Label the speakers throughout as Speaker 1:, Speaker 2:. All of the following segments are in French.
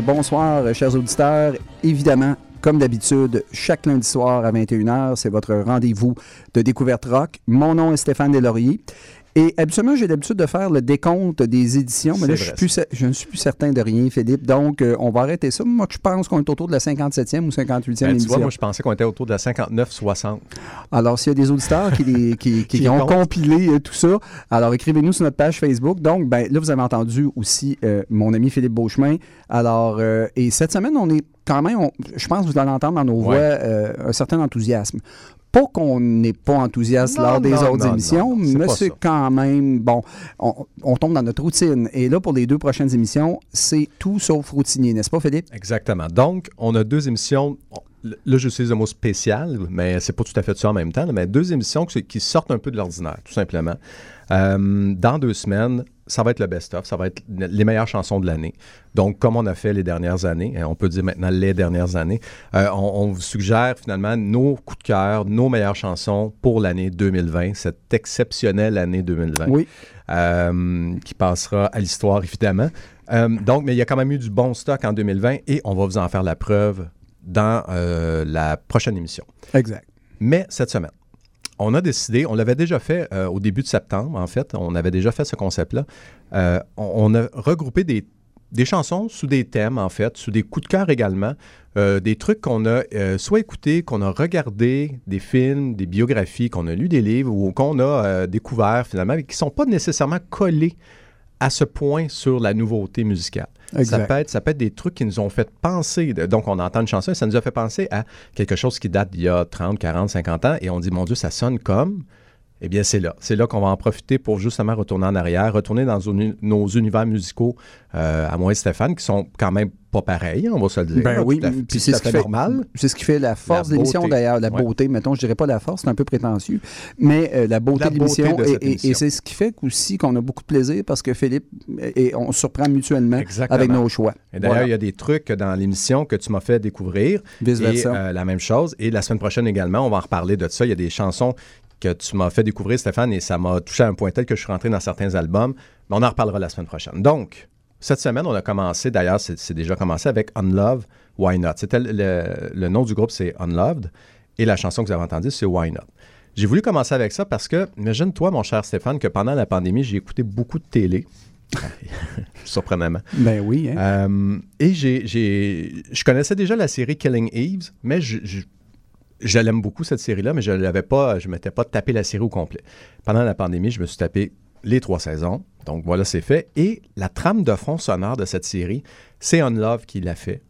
Speaker 1: Bonsoir, chers auditeurs. Évidemment, comme d'habitude, chaque lundi soir à 21h, c'est votre rendez-vous de découverte rock. Mon nom est Stéphane Deslauriers. Et habituellement, j'ai l'habitude de faire le décompte des éditions, mais là, je, suis plus je ne suis plus certain de rien, Philippe. Donc, euh, on va arrêter ça. Moi, je pense qu'on est autour de la 57e ou 58e
Speaker 2: Ben, tu vois, moi, je pensais qu'on était autour de la 59-60.
Speaker 1: Alors, s'il y a des auditeurs qui, les- qui, qui
Speaker 2: Qui
Speaker 1: ont compilé euh, tout ça, alors écrivez-nous sur notre page Facebook. Donc, ben, là, vous avez entendu aussi euh, mon ami Philippe Beauchemin. Alors, et cette semaine, on est quand même, on- je pense que vous allez entendre dans nos
Speaker 2: Ouais.
Speaker 1: voix euh, un certain enthousiasme. Pas qu'on n'est pas enthousiaste
Speaker 2: Non,
Speaker 1: lors des
Speaker 2: non,
Speaker 1: autres
Speaker 2: non,
Speaker 1: émissions, mais c'est quand même, bon, on, on tombe dans notre routine. Et là, pour les deux prochaines émissions, c'est tout sauf routinier, n'est-ce pas, Philippe?
Speaker 2: Exactement. Donc, on a deux émissions. Là, j'utilise le mot spécial, mais c'est pas tout à fait ça en même temps. Mais deux émissions qui, qui sortent un peu de l'ordinaire, tout simplement. Euh, dans deux semaines, ça va être le best-of, ça va être les meilleures chansons de l'année. Donc, comme on a fait les dernières années, et on peut dire maintenant les dernières années, euh, on, on vous suggère finalement nos coups de cœur, nos meilleures chansons pour l'année 2020, cette exceptionnelle année 2020
Speaker 1: Oui.
Speaker 2: euh, qui passera à l'histoire, évidemment. Euh, donc, mais il y a quand même eu du bon stock en 2020 et on va vous en faire la preuve dans la prochaine émission.
Speaker 1: Exact.
Speaker 2: Mais cette semaine, on a décidé, on l'avait déjà fait euh, au début de septembre, en fait, on avait déjà fait ce concept-là. Euh, on, a regroupé des, des chansons sous des thèmes, en fait, sous des coups de cœur également. Euh, des trucs qu'on a soit écoutés, qu'on a regardés, des films, des biographies, qu'on a lu des livres ou qu'on a découverts finalement, mais qui ne sont pas nécessairement collés à ce point sur la nouveauté musicale. Ça peut, être, ça peut être des trucs qui nous ont fait penser. donc, on entend une chanson et ça nous a fait penser à quelque chose qui date d'il y a 30, 40, 50 ans et on dit, mon Dieu, ça sonne comme. Eh bien, c'est là. C'est là qu'on va en profiter pour justement retourner en arrière, retourner dans nos, univers musicaux, euh, à moi et Stéphane, qui sont quand même pas pareils, hein, on va se le dire.
Speaker 3: Ben oui, puis c'est ce qui
Speaker 2: fait normal.
Speaker 3: C'est ce qui fait la force
Speaker 2: La
Speaker 3: de l'émission d'ailleurs, la
Speaker 2: Ouais.
Speaker 3: beauté. Mettons, je dirais pas la force, c'est un peu prétentieux, mais euh, la beauté
Speaker 2: La
Speaker 3: de l'émission. Et, c'est ce qui fait aussi qu'on a beaucoup de plaisir parce que Philippe et on se surprend mutuellement
Speaker 2: Exactement.
Speaker 3: avec nos choix.
Speaker 2: Et d'ailleurs,
Speaker 3: Voilà.
Speaker 2: il y a des trucs dans l'émission que tu m'as fait découvrir.
Speaker 3: Vice
Speaker 2: Et euh, la même chose. Et la semaine prochaine également, on va en reparler de ça. Il y a des chansons que tu m'as fait découvrir, Stéphane, et ça m'a touché à un point tel que je suis rentré dans certains albums. Mais on en reparlera la semaine prochaine. Donc, cette semaine, on a commencé, d'ailleurs, c'est déjà commencé avec Unlove, Why Not? C'était le, le- le nom du groupe, c'est Unloved. Et la chanson que vous avez entendue, c'est Why Not? J'ai voulu commencer avec ça parce que, imagine-toi, mon cher Stéphane, que pendant la pandémie, j'ai écouté beaucoup de télé. Surprenamment.
Speaker 3: Ben oui, hein.
Speaker 2: Euh, et j'ai, j'ai- je connaissais déjà la série Killing Eves, mais je, je, je l'aime beaucoup cette série-là, mais je l'avais pas, je m'étais pas tapé la série au complet. Pendant la pandémie, je me suis tapé les trois saisons. Donc voilà, c'est fait. Et la trame de fond sonore de cette série, c'est Unlove qui l'a fait.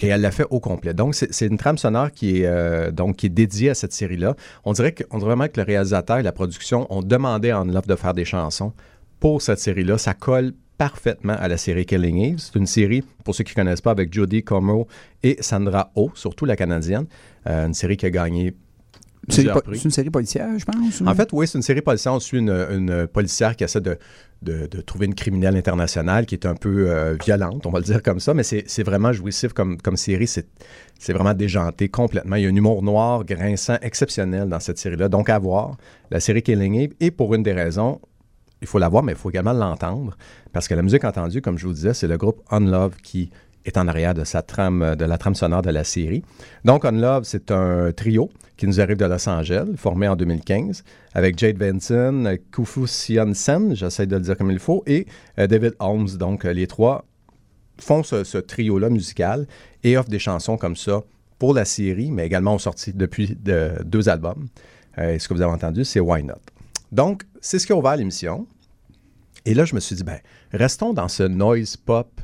Speaker 2: Et elle l'a fait au complet. Donc, c'est une trame sonore qui est, euh, donc, qui est dédiée à cette série-là. On dirait, que, on dirait vraiment que le réalisateur et la production ont demandé à Unlove de faire des chansons pour cette série-là. Ça colle parfaitement à la série Killing Eve. C'est une série, pour ceux qui ne connaissent pas, avec Jodie Comer et Sandra Oh, surtout la canadienne. Euh, une série qui a gagné
Speaker 3: C'est une série policière, je pense. ou-
Speaker 2: En fait, oui, c'est une série policière. On suit une, une policière qui essaie de, de- de trouver une criminelle internationale qui est un peu euh, violente, on va le dire comme ça, mais c'est vraiment jouissif comme, comme série. C'est c'est vraiment déjanté complètement. Il y a un humour noir, grinçant, exceptionnel dans cette série-là. Donc, à voir, la série Killing Eve. Et pour une des raisons, il faut la voir, mais il faut également l'entendre. Parce que la musique entendue, comme je vous disais, c'est le groupe Unlove qui est en arrière de, la trame sonore de la série. Donc, Unlove, c'est un trio qui nous arrive de Los Angeles, formé en 2015, avec Jade Benson, euh, Kufu Sion-sen, j'essaie de le dire comme il faut, et euh, David Holmes. Donc, euh, les trois font ce, trio-là musical et offrent des chansons comme ça pour la série, mais également ont sorti depuis de- deux albums. Euh, et ce que vous avez entendu, c'est Why Not? Donc, c'est ce qui a ouvert l'émission. Et là, je me suis dit, ben, restons dans ce noise pop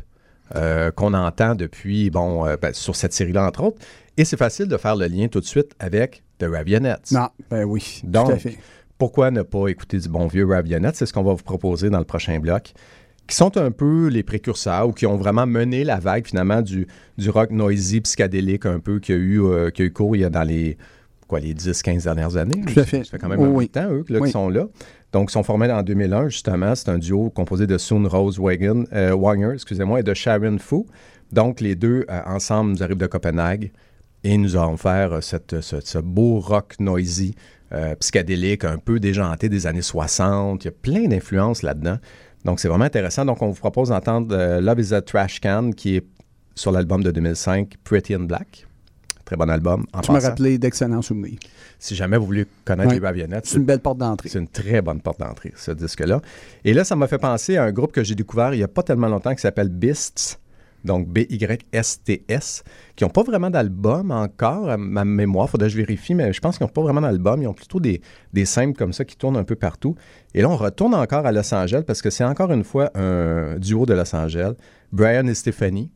Speaker 2: euh, qu'on entend depuis, bon, euh, ben, sur cette série-là, entre autres. Et c'est facile de faire le lien tout de suite avec The Ravionettes.
Speaker 3: Non, ben oui, tout
Speaker 2: Donc,
Speaker 3: à fait.
Speaker 2: Pourquoi ne pas écouter du bon vieux Ravionettes? C'est ce qu'on va vous proposer dans le prochain bloc. Qui sont un peu les précurseurs ou qui ont vraiment mené la vague finalement du, du rock noisy, psychédélique un peu qui a eu, euh, qui a eu cours il y a dans les, quoi, les 10-15 dernières années.
Speaker 3: Tout à fait.
Speaker 2: Ça fait quand même un
Speaker 3: oui.
Speaker 2: de temps, eux, là,
Speaker 3: Oui.
Speaker 2: qui sont là. Donc, ils sont formés en 2001, justement. C'est un duo composé de Soon Rose euh, Wanger, excusez-moi, et de Sharon Fu. Donc, les deux, euh, ensemble, nous arrivent de Copenhague et nous allons faire euh, cette, ce, ce beau rock noisy, psychédélique, un peu déjanté des années 60. Il y a plein d'influences là-dedans. Donc, c'est vraiment intéressant. Donc, on vous propose d'entendre Love is a Trash Can, qui est sur l'album de 2005, Pretty in Black. Très bon album. En
Speaker 3: Tu m'as rappelé d'excellents souvenirs.
Speaker 2: Si jamais vous voulez connaître
Speaker 3: Oui.
Speaker 2: les Ravionettes,
Speaker 3: C'est une belle porte d'entrée.
Speaker 2: c'est une très bonne porte d'entrée, ce disque-là. Et là, ça m'a fait penser à un groupe que j'ai découvert il n'y a pas tellement longtemps qui s'appelle Beasts, donc B-Y-S-T-S, qui n'ont pas vraiment d'album encore, à ma mémoire. Faudrait que je vérifie, mais je pense qu'ils n'ont pas vraiment d'album. Ils ont plutôt des, des simples comme ça qui tournent un peu partout. Et là, on retourne encore à Los Angeles parce que c'est encore une fois un duo de Los Angeles, Brian et Stephanie.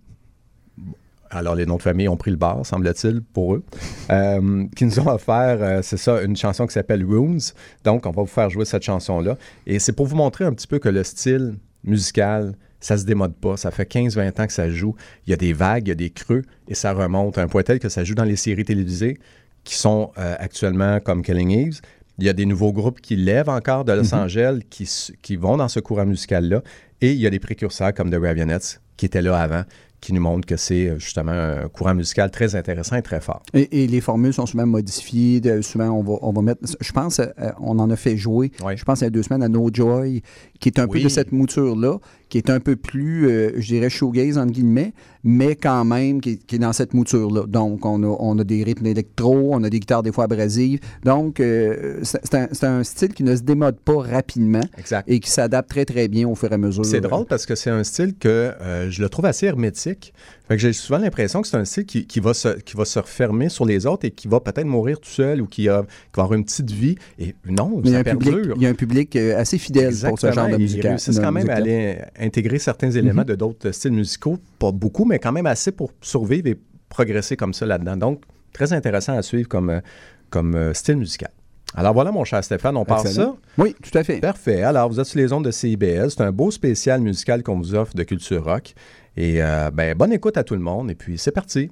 Speaker 2: Alors, les noms de famille ont pris le bar, semble-t-il, pour eux, euh, qui nous ont offert, euh, c'est ça, une chanson qui s'appelle Runes. Donc, on va vous faire jouer cette chanson-là. Et c'est pour vous montrer un petit peu que le style musical, ça se démode pas. Ça fait 15-20 ans que ça joue. Il y a des vagues, il y a des creux, et ça remonte à un point tel que ça joue dans les séries télévisées qui sont euh, actuellement comme Killing Eves. Il y a des nouveaux groupes qui lèvent encore de Los Angeles, qui, s- qui vont dans ce courant musical-là. Et il y a des précurseurs comme The Ravionettes qui étaient là avant, qui nous montre que c'est euh, justement un courant musical très intéressant et très fort.
Speaker 3: Et, et les formules sont souvent modifiées. de- souvent, on va, on va mettre. Je pense, euh, on en a fait jouer,
Speaker 2: Oui.
Speaker 3: je pense, il y a deux semaines à No Joy, qui est un
Speaker 2: Oui.
Speaker 3: peu de cette mouture-là, qui est un peu plus, euh, je dirais, shoegaze, entre guillemets, mais quand même, qui, est- qui est dans cette mouture-là. Donc, on a, on a des rythmes électro, on a des guitares des fois abrasives. Donc, euh, c'est c'est un, c'est un style qui ne se démode pas rapidement
Speaker 2: Exact.
Speaker 3: et qui s'adapte très, très bien au fur et à mesure.
Speaker 2: C'est drôle parce que c'est un style que euh, je le trouve assez hermétique. Fait que j'ai souvent l'impression que c'est un style qui, qui va se, qui va se refermer sur les autres et qui va peut-être mourir tout seul ou qui, a, qui va avoir une petite vie. Et non,
Speaker 3: Mais il y, a
Speaker 2: ça
Speaker 3: un public,
Speaker 2: perdure.
Speaker 3: il y a un public assez fidèle pour ce genre de musique.
Speaker 2: réussissent quand même aller intégrer certains éléments de d'autres styles musicaux. Pas beaucoup, mais quand même assez pour survivre et progresser comme ça là-dedans. Donc, très intéressant à suivre comme, euh, comme euh, style musical. Alors voilà, mon cher Stéphane, on part
Speaker 3: Excellent.
Speaker 2: ça?
Speaker 3: Oui, tout à fait.
Speaker 2: Parfait. Alors, vous êtes sur les ondes de CIBL. C'est un beau spécial musical qu'on vous offre de culture rock. Et euh, ben, bonne écoute à tout le monde. Et puis, c'est parti.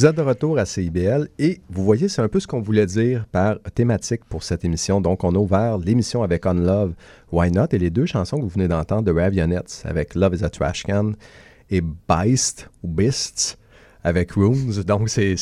Speaker 2: Vous êtes de retour à CIBL et vous voyez, c'est un peu ce qu'on voulait dire par thématique pour cette émission. Donc, on a ouvert l'émission avec On Love, Why Not? Et les deux chansons que vous venez d'entendre de Ravionettes avec Love is a Trash Can et Beist ou Beasts avec Rooms. Donc, c'est-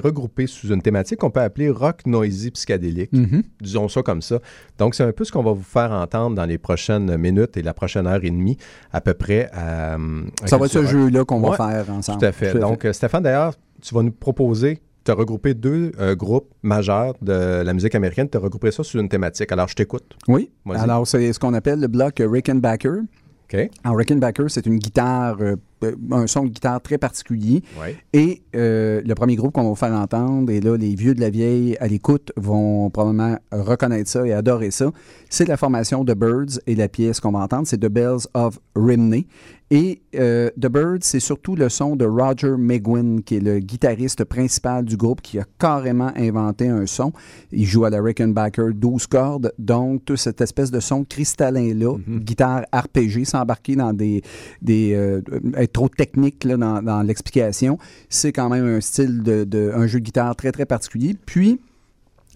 Speaker 2: regroupé sous une thématique qu'on peut appeler rock noisy psychédélique.
Speaker 3: Mhm.
Speaker 2: Disons ça comme ça. Donc, c'est un peu ce qu'on va vous faire entendre dans les prochaines minutes et la prochaine heure et demie, à peu près. à, euh, à
Speaker 3: Ça va être ce jeu-là qu'on va faire ensemble.
Speaker 2: Tout à fait. Donc, euh, Stéphane, d'ailleurs, tu vas nous proposer de regrouper deux euh, groupes majeurs de la musique américaine, de regrouper ça sous une thématique. Alors, je t'écoute.
Speaker 3: oui. Alors, c'est ce qu'on appelle le bloc Rickenbacker.
Speaker 2: OK?
Speaker 3: Alors, Rickenbacker, c'est une guitare, euh, un son de guitare très particulier. Et euh, le premier groupe qu'on va vous faire entendre, et là, les vieux de la vieille à l'écoute vont probablement reconnaître ça et adorer ça, c'est la formation The Birds et la pièce qu'on va entendre, c'est The Bells of Rimney. Et euh, The Birds, c'est surtout le son de Roger McGuinn, qui est le guitariste principal du groupe, qui a carrément inventé un son. Il joue à la Rickenbacker 12 cordes, donc toute cette espèce de son cristallin-là, guitare arpégée, s'embarquer dans des, des euh, trop technique là, dans, dans l'explication. C'est quand même un style de, de- un jeu de guitare très très particulier. Puis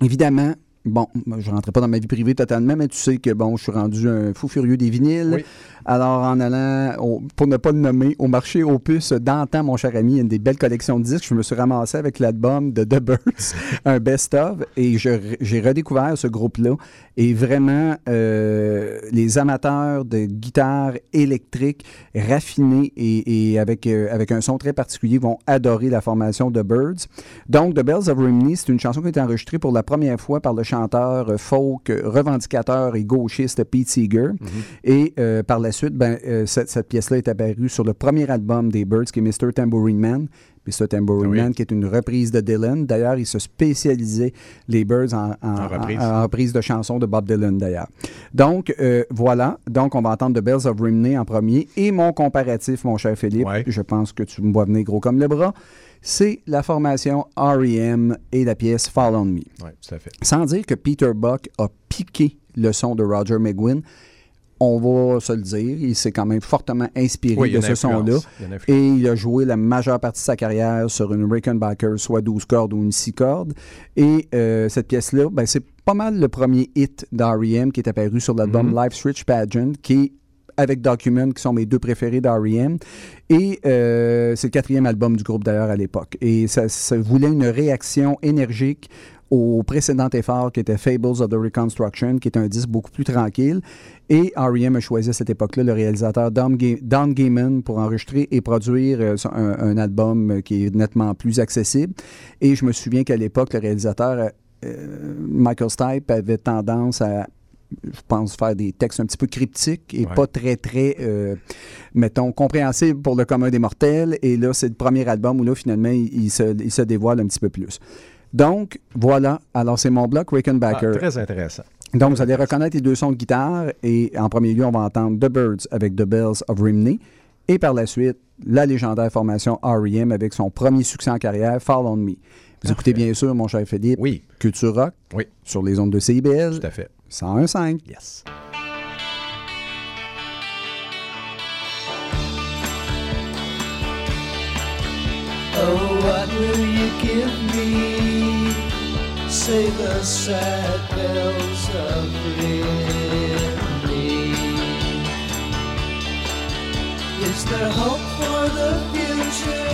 Speaker 3: évidemment. Bon, je ne rentrais pas dans ma vie privée totalement, mais tu sais que bon, je suis rendu un fou furieux des vinyles.
Speaker 2: Oui.
Speaker 3: Alors, en allant, au- pour ne pas le nommer, au marché aux puces d'antan, mon cher ami, il y a une des belles collections de disques. Je me suis ramassé avec l'album de The Birds, un best-of, et j'ai redécouvert ce groupe-là. Et vraiment, euh, les amateurs de guitare électrique raffinée et, et avec, euh, avec un son très particulier vont adorer la formation de Birds. Donc, The Bells of Rimney, c'est une chanson qui a été enregistrée pour la première fois par le chanteur euh, folk, euh, revendicateur et gauchiste Pete Seeger. Et euh, par la suite, ben, euh, cette, cette pièce-là est apparue sur le premier album des Birds, qui est Mr. Tambourine Man. Mr. Tambourine
Speaker 2: Oui.
Speaker 3: Man, qui est une reprise de Dylan. D'ailleurs, il se spécialisait, les Birds, en, en-
Speaker 2: En reprise.
Speaker 3: en- en reprise de chansons de Bob Dylan, d'ailleurs. Donc, euh, voilà. Donc, on va entendre The Bells of Rimney en premier. Et mon comparatif, mon cher Philippe, je pense que tu me vois venir gros comme le bras, c'est la formation R.E.M. et la pièce Fall on Me.
Speaker 2: Oui, tout à fait.
Speaker 3: Sans dire que Peter Buck a piqué le son de Roger McGuinn, on va se le dire, il s'est quand même fortement inspiré
Speaker 2: Oui,
Speaker 3: de ce son-là. Et il a joué la majeure partie de sa carrière sur une Rickenbacker, soit 12 cordes ou une 6 cordes. Et euh, cette pièce-là, ben, c'est pas mal le premier hit d'R.E.M. qui est apparu sur l'album
Speaker 2: Mhm.
Speaker 3: Life's Rich Pageant, qui est avec Document, qui sont mes deux préférés d'R.E.M. Et euh, c'est le quatrième album du groupe d'ailleurs à l'époque. Et ça, voulait une réaction énergique au précédent effort qui était Fables of the Reconstruction, qui est un disque beaucoup plus tranquille. Et R.E.M. a choisi à cette époque-là le réalisateur Don, Ga- Don Gaiman pour enregistrer et produire euh, un, album euh, qui est nettement plus accessible. Et je me souviens qu'à l'époque, le réalisateur Michael Stipe avait tendance à je pense, faire des textes un petit peu cryptiques et
Speaker 2: Ouais.
Speaker 3: pas très, très, euh, mettons, compréhensibles pour le commun des mortels. Et là, c'est le premier album où là, finalement, il, il se, il se dévoile un petit peu plus. Donc, voilà. Alors, c'est mon bloc
Speaker 2: Ah,
Speaker 3: Rickenbacker.
Speaker 2: très intéressant.
Speaker 3: Donc, vous allez reconnaître les deux sons de guitare. Et en premier lieu, on va entendre The Birds avec The Bells of Rimney. Et par la suite, la légendaire formation R.E.M. avec son premier succès en carrière, Fall on Me. Vous écoutez bien sûr, mon cher Philippe,
Speaker 2: Oui,
Speaker 3: Culture Rock
Speaker 2: oui,
Speaker 3: sur les ondes de CIBL
Speaker 2: tout à fait.
Speaker 3: 101.5.
Speaker 2: Yes.
Speaker 4: Oh, what will you give me? Say the sad bells of Rimney. Is there hope for the future?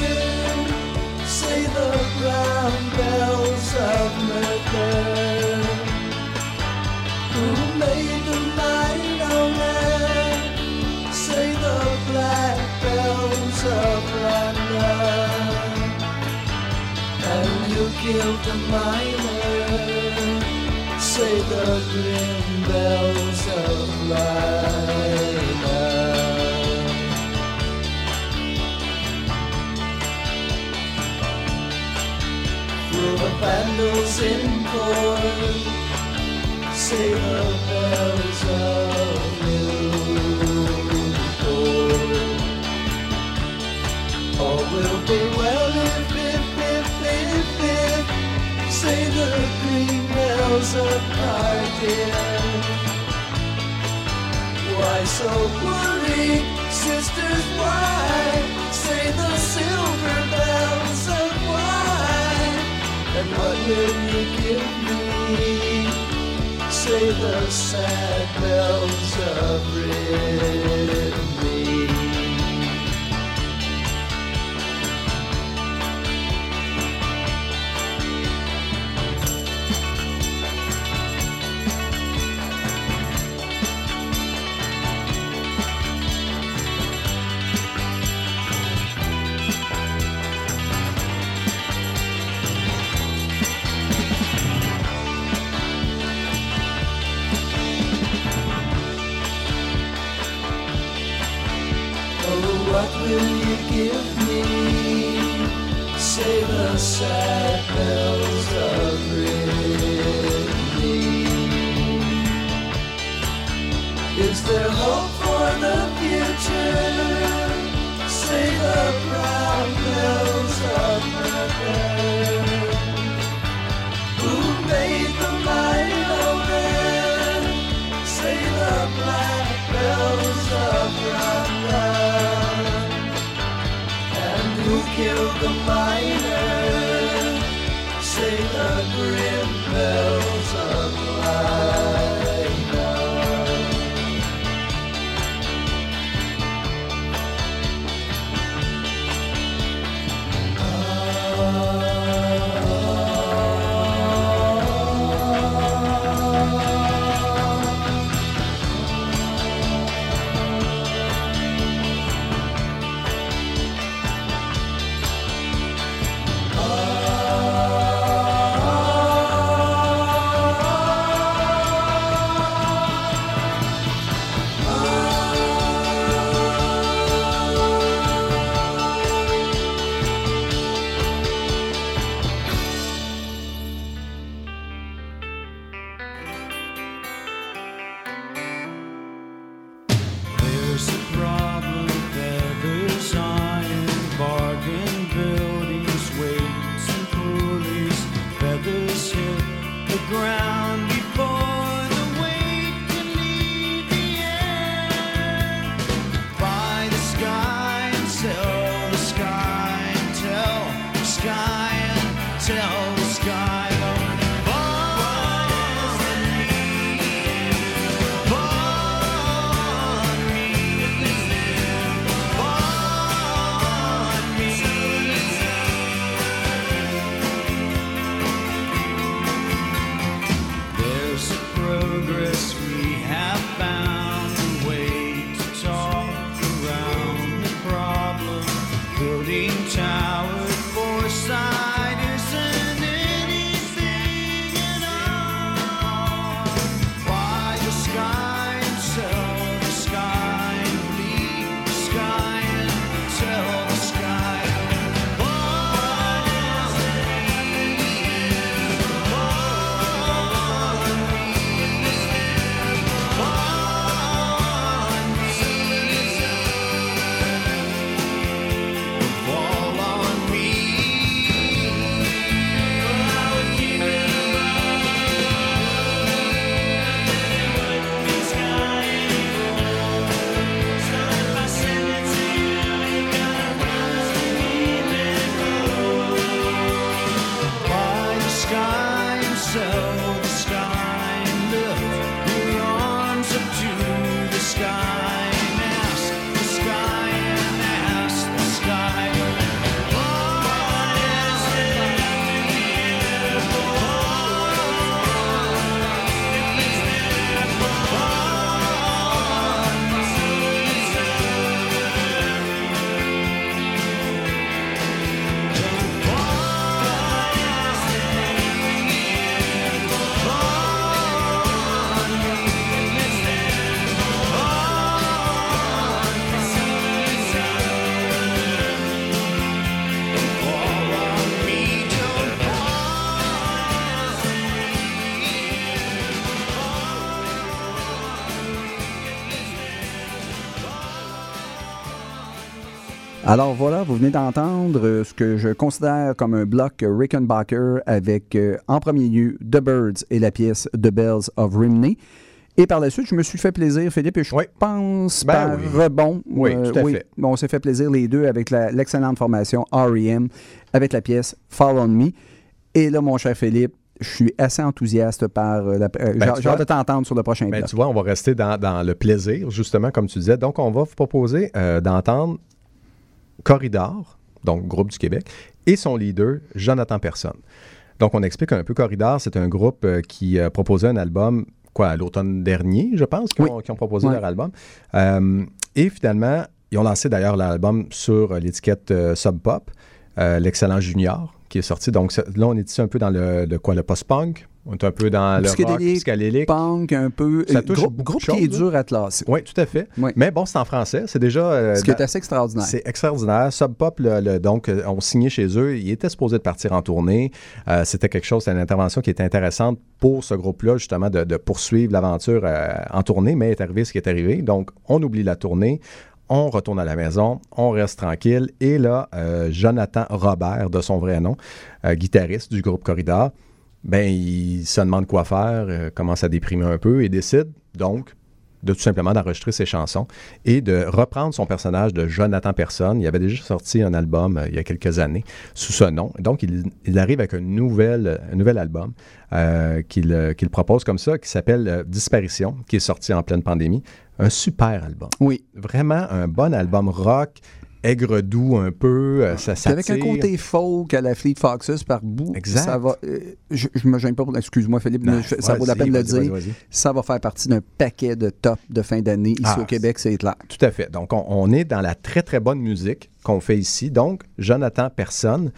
Speaker 4: Say the brown bells of Mercer. And you killed the miner. Say the grim bells of London. Through the vandals in court, say the bells of bells of Cardiff. Why so worried, sisters? Why say the silver bells of And what will you give me? Say the sad bells of Ridley. Richard Forsyth.
Speaker 3: Alors voilà, vous venez d'entendre euh, ce que je considère comme un bloc Rickenbacker avec euh, en premier lieu The Birds et la pièce The Bells of Rimney. Et par la suite, je me suis fait plaisir, Philippe, et je
Speaker 2: Oui.
Speaker 3: pense
Speaker 2: Ben
Speaker 3: par
Speaker 2: oui.
Speaker 3: rebond.
Speaker 2: Oui, tout à fait.
Speaker 3: Bon, on s'est fait plaisir les deux avec l'excellente formation R.E.M. avec la pièce Fall on Me. Et là, mon cher Philippe, je suis assez enthousiaste par euh, la. euh,
Speaker 2: Ben,
Speaker 3: j'ai- hâte de t'entendre sur le prochain
Speaker 2: Ben,
Speaker 3: bloc.
Speaker 2: tu vois, on va rester dans, dans le plaisir, justement, comme tu disais. Donc, on va vous proposer euh, d'entendre Corridor, donc groupe du Québec, et son leader, Jonathan Personne. Donc, on explique un peu Corridor, c'est un groupe euh, qui a proposé un album, quoi, à l'automne dernier, je pense, qui,
Speaker 3: Oui.
Speaker 2: ont, proposé leur album. Euh, et finalement, ils ont lancé d'ailleurs l'album sur euh, l'étiquette euh, Sub Pop, euh, l'excellent Junior, qui est sorti. Donc, là, on est ici un peu dans le, le quoi, le post-punk. On est un peu dans le rock
Speaker 3: Psychédélique. Punk, un peu.
Speaker 2: Ça
Speaker 3: euh,
Speaker 2: touche
Speaker 3: groupe,
Speaker 2: beaucoup
Speaker 3: groupe qui est dur à classer.
Speaker 2: Oui, tout à fait.
Speaker 3: Oui.
Speaker 2: Mais bon, c'est en français. C'est déjà. euh,
Speaker 3: Ce qui est assez extraordinaire.
Speaker 2: c'est extraordinaire. Sub Pop, le- le- donc, euh, ont signé chez eux. Ils étaient supposés de partir en tournée. Euh, c'était quelque chose, c'était une intervention qui était intéressante pour ce groupe-là, justement, de, de poursuivre l'aventure euh, en tournée, mais est arrivé ce qui est arrivé. Donc, on oublie la tournée. On retourne à la maison, on reste tranquille. Et là, euh, Jonathan Robert, de son vrai nom, euh, guitariste du groupe Corridor, ben, il se demande quoi faire, euh, commence à déprimer un peu et décide donc de tout simplement d'enregistrer ses chansons et de reprendre son personnage de Jonathan Personne. Il avait déjà sorti un album euh, il y a quelques années sous ce nom. Donc, il, il arrive avec un nouvel, un nouvel album euh, qu'il propose comme ça, qui s'appelle Disparition, qui est sorti en pleine pandémie. Un super album.
Speaker 3: Oui.
Speaker 2: Vraiment un bon album rock, aigre doux un peu, euh, ça,
Speaker 3: Puis
Speaker 2: ça
Speaker 3: avec un côté folk à la Fleet Foxes par bout.
Speaker 2: Exact.
Speaker 3: Ça va. euh, je, je me gêne pas pour. Excuse-moi, Philippe, mais je- ça vaut la peine de le dire. Ça va faire partie d'un paquet de top de fin d'année ici
Speaker 2: Ah,
Speaker 3: au Québec, c'est clair.
Speaker 2: Tout à fait. Donc, on, on est dans la très, très bonne musique qu'on fait ici. Donc, Jonathan Personne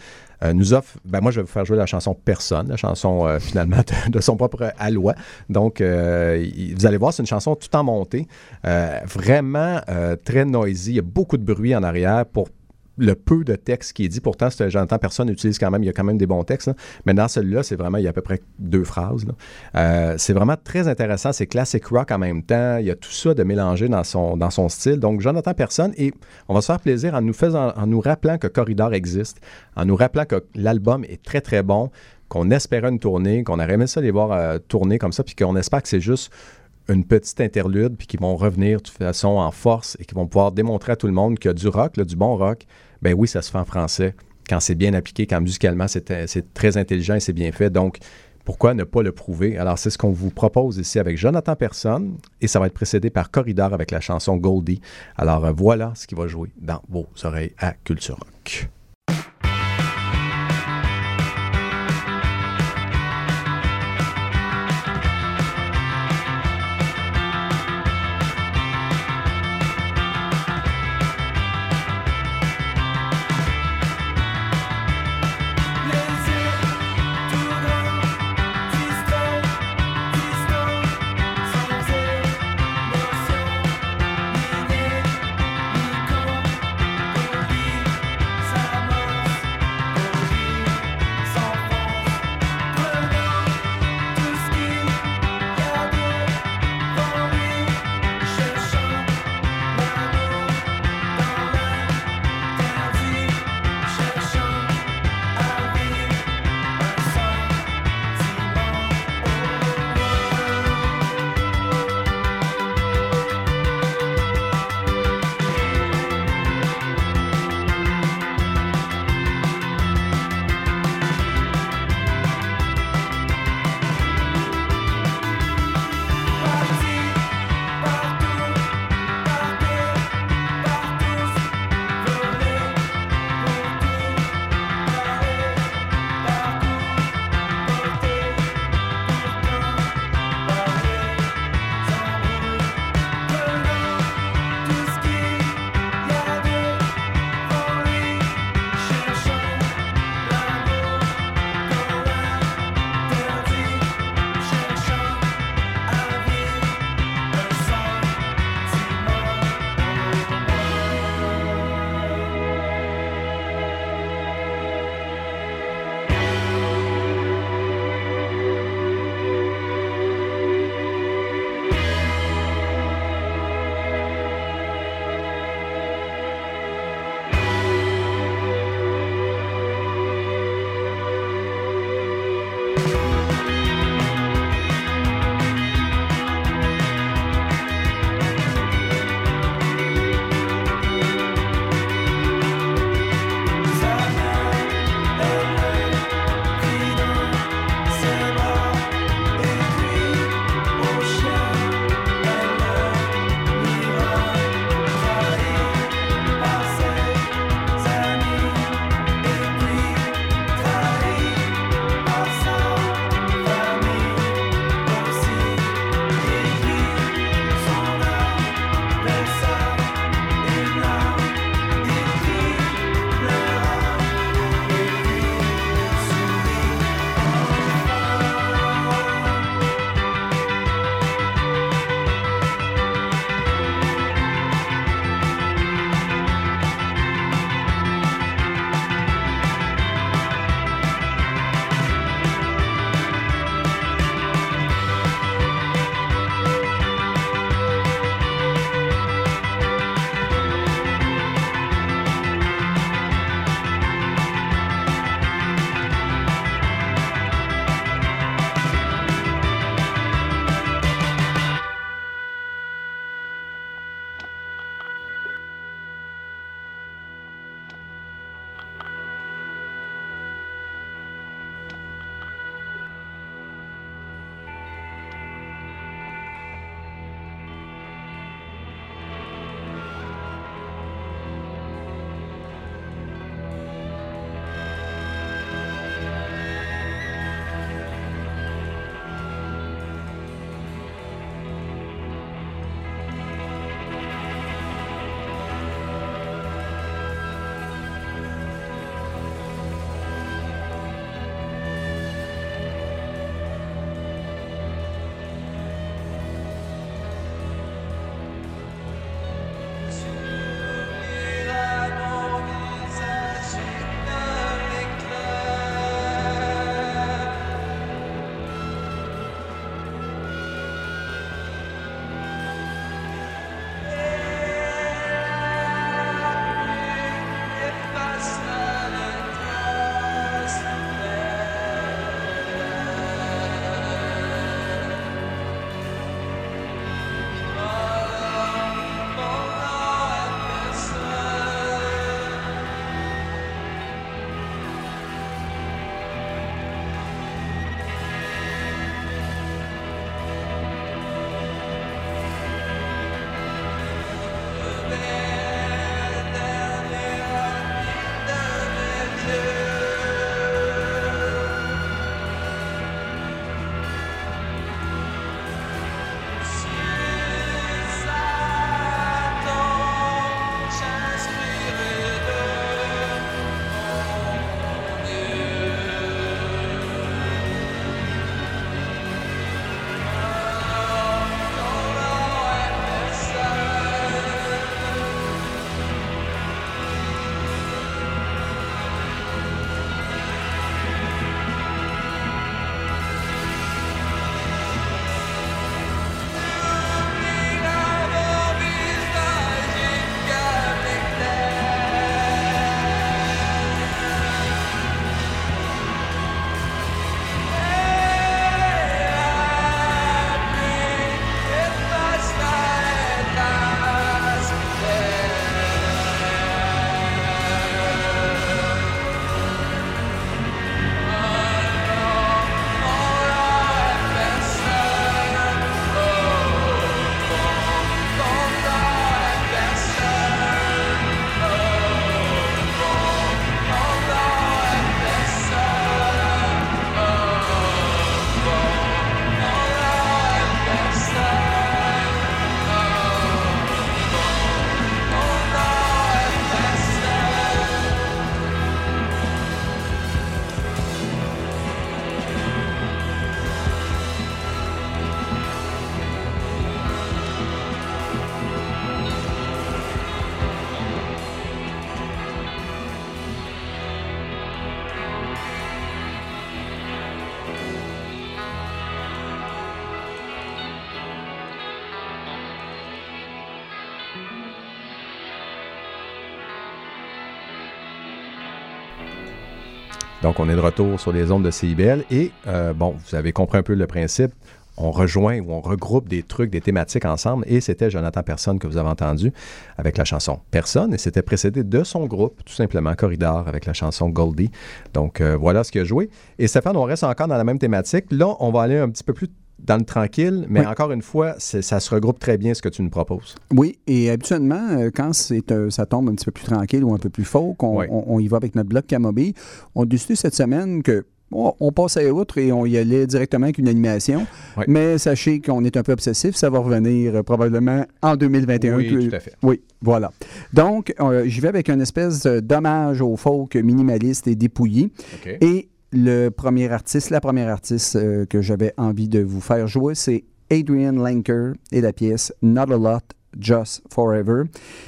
Speaker 2: euh, nous offre, ben moi, je vais vous faire jouer la chanson Personne, la chanson euh, finalement de, son propre Aloi. Donc, euh, vous allez voir, c'est une chanson tout en montée, vraiment très noisy. Il y a beaucoup de bruit en arrière pour le peu de texte qui est dit. Pourtant, j'entends personne utilise quand même, il y a quand même des bons textes. Mais dans celui-là, c'est vraiment, il y a à peu près deux phrases. Euh, c'est vraiment très intéressant. C'est classic rock en même temps. Il y a tout ça de mélanger dans son, style. Donc, Jonathan Personne, et on va se faire plaisir en nous, faisant, en nous rappelant que Corridor existe, en nous rappelant que l'album est très, très bon, qu'on espérait une tournée, qu'on aurait aimé ça les voir euh, tourner comme ça, puis qu'on espère que c'est juste une petite interlude, puis qu'ils vont revenir de toute façon en force et qu'ils vont pouvoir démontrer à tout le monde que du rock, là, du bon rock, ben oui, ça se fait en français quand c'est bien appliqué, quand musicalement c'est euh, c'est très intelligent et c'est bien fait. Donc, pourquoi ne pas le prouver? Alors, c'est ce qu'on vous propose ici avec Jonathan Personne et ça va être précédé par Corridor avec la chanson Goldie. Alors, euh, voilà ce qui va jouer dans vos oreilles à Culture Rock. Donc, on est de retour sur les ondes de CIBL et, euh, bon, vous avez compris un peu le principe. On rejoint ou on regroupe des trucs, des thématiques ensemble. Et c'était Jonathan Personne que vous avez entendu avec la chanson Personne. Et c'était précédé de son groupe, tout simplement, Corridor, avec la chanson Goldie. Donc, euh, voilà ce qu'il a joué. Et Stéphane, on reste encore dans la même thématique. Là, on va aller un petit peu plus dans le tranquille, mais
Speaker 3: Oui.
Speaker 2: encore une fois, ça se regroupe très bien ce que tu nous proposes.
Speaker 3: Oui, et habituellement, euh, quand c'est, euh, ça tombe un petit peu plus tranquille ou un peu plus faux, on, on y va avec notre bloc Camobé, on a décidé cette semaine que bon, on passait outre et on y allait directement avec une animation. Mais sachez qu'on est un peu obsessif, ça va revenir euh, probablement en 2021.
Speaker 2: Oui,
Speaker 3: que-
Speaker 2: tout à fait.
Speaker 3: Oui, voilà. Donc, euh, j'y vais avec une espèce d'hommage au folk minimaliste et dépouillé.
Speaker 2: OK.
Speaker 3: Et le premier artiste, la première artiste euh, que j'avais envie de vous faire jouer, c'est Adrienne Lenker et la pièce Not a Lot, Just Forever.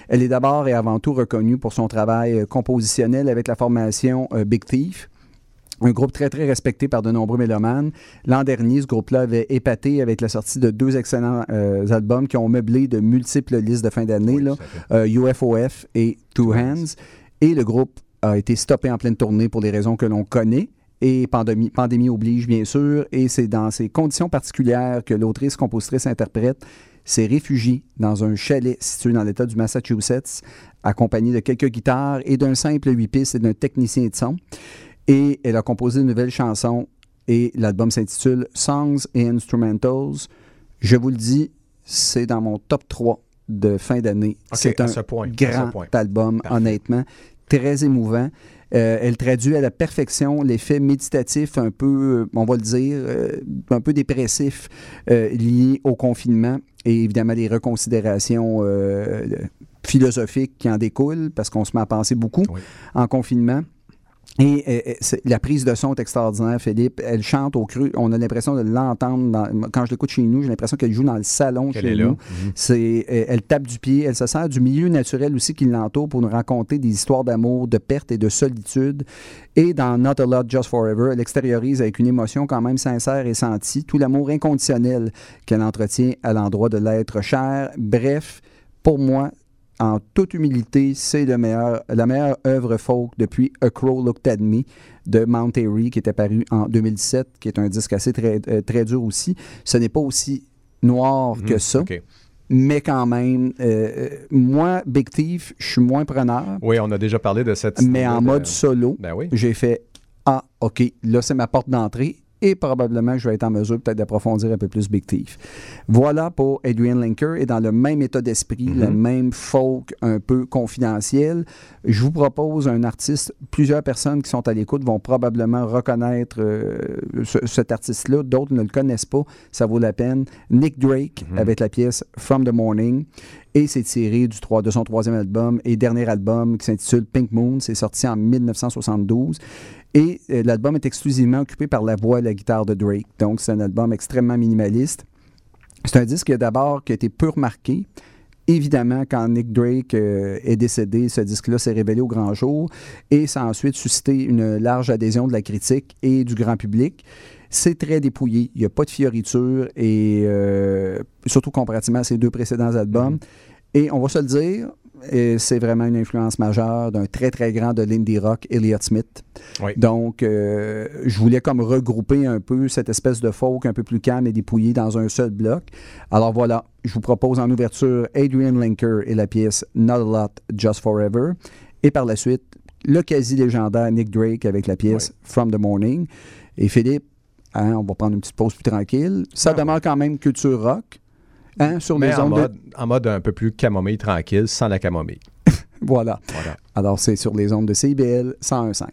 Speaker 3: Elle est d'abord et avant tout reconnue pour son travail euh, compositionnel avec la formation euh, Big Thief. Un groupe très, très respecté par de nombreux mélomanes. L'an dernier, ce groupe-là avait épaté avec la sortie de deux excellents euh, albums qui ont meublé de multiples listes de fin d'année.
Speaker 2: Oui.
Speaker 3: Euh, UFOF et Two. Hands. Et le groupe a été stoppé en pleine tournée pour des raisons que l'on connaît. Et pandémie, pandémie oblige, bien sûr. Et c'est dans ces conditions particulières que l'autrice, compositrice, interprète s'est réfugiée dans un chalet situé dans l'État du Massachusetts, accompagnée de quelques guitares et d'un simple huit pistes et d'un technicien de son. Et elle a composé une nouvelle chanson et l'album s'intitule Songs and Instrumentals. Je vous le dis, c'est dans mon top 3 de fin d'année. C'est un
Speaker 2: ce point, ce
Speaker 3: grand
Speaker 2: point.
Speaker 3: album,
Speaker 2: Parfait.
Speaker 3: honnêtement. Très émouvant. Euh, elle traduit à la perfection l'effet méditatif, un peu, euh, on va le dire, euh, un peu dépressif lié au confinement et évidemment les reconsidérations philosophiques qui en découlent parce qu'on se met à penser beaucoup
Speaker 2: Oui.
Speaker 3: en confinement. Et euh, euh, la prise de son est extraordinaire, Philippe. Elle chante au cru. On a l'impression de l'entendre. dans- Quand je l'écoute chez nous, j'ai l'impression qu'elle joue dans le salon chez
Speaker 2: est
Speaker 3: nous.
Speaker 2: Mhm.
Speaker 3: C'est, euh, elle tape du pied, elle se sert du milieu naturel aussi qui l'entoure pour nous raconter des histoires d'amour, de perte et de solitude. Et dans Not a Lot Just Forever, elle extériorise avec une émotion quand même sincère et sentie tout l'amour inconditionnel qu'elle entretient à l'endroit de l'être cher. Bref, pour moi, en toute humilité, c'est la meilleure œuvre folk depuis A Crow Looked at Me de Mount Airy qui était paru en 2017, qui est un disque assez très, euh, très dur aussi. Ce n'est pas aussi noir que
Speaker 2: Mhm.
Speaker 3: ça
Speaker 2: OK.
Speaker 3: mais quand même, euh, euh, moi, Big Thief, je suis moins preneur,
Speaker 2: Oui, on a déjà parlé de cette
Speaker 3: mais en
Speaker 2: de-
Speaker 3: mode solo,
Speaker 2: Ben oui.
Speaker 3: j'ai fait Ah, OK, là, c'est ma porte d'entrée. Et probablement, je vais être en mesure peut-être d'approfondir un peu plus Big Thief. Voilà pour Adrian Linker. Et dans le même état d'esprit, le
Speaker 2: Mhm.
Speaker 3: même folk un peu confidentiel, je vous propose un artiste. Plusieurs personnes qui sont à l'écoute vont probablement reconnaître euh, ce- cet artiste-là. D'autres ne le connaissent pas. Ça vaut la peine. Nick Drake
Speaker 2: Mhm.
Speaker 3: avec la pièce From the Morning. Et c'est tiré du 3, de son troisième album et dernier album qui s'intitule Pink Moon. C'est sorti en 1972. Et euh, l'album est exclusivement occupé par la voix et la guitare de Drake. Donc, c'est un album extrêmement minimaliste. C'est un disque d'abord qui a été peu remarqué. Évidemment, quand Nick Drake euh, est décédé, ce disque-là s'est révélé au grand jour et ça a ensuite suscité une large adhésion de la critique et du grand public. C'est très dépouillé, il n'y a pas de fioriture et euh, surtout comparativement à ses deux précédents albums. Et on va se le dire, euh, c'est vraiment une influence majeure d'un très très grand de l'indie rock, Elliott Smith.
Speaker 2: Oui.
Speaker 3: Donc, euh, je voulais comme regrouper un peu cette espèce de folk un peu plus calme et dépouillé dans un seul bloc. Alors voilà, je vous propose en ouverture Adrian Linker et la pièce Not a Lot, Just Forever. Et par la suite, le quasi légendaire Nick Drake avec la pièce From the Morning. Et Philippe, hein, on va prendre une petite pause plus tranquille. Ça
Speaker 2: Ah,
Speaker 3: demeure quand même culture rock. Hein, sur
Speaker 2: Mais
Speaker 3: les
Speaker 2: en
Speaker 3: ondes de-
Speaker 2: mode, en mode un peu plus camomille tranquille, sans la camomille.
Speaker 3: Voilà.
Speaker 2: Voilà.
Speaker 3: Alors, c'est sur les ondes de CIBL 101.5.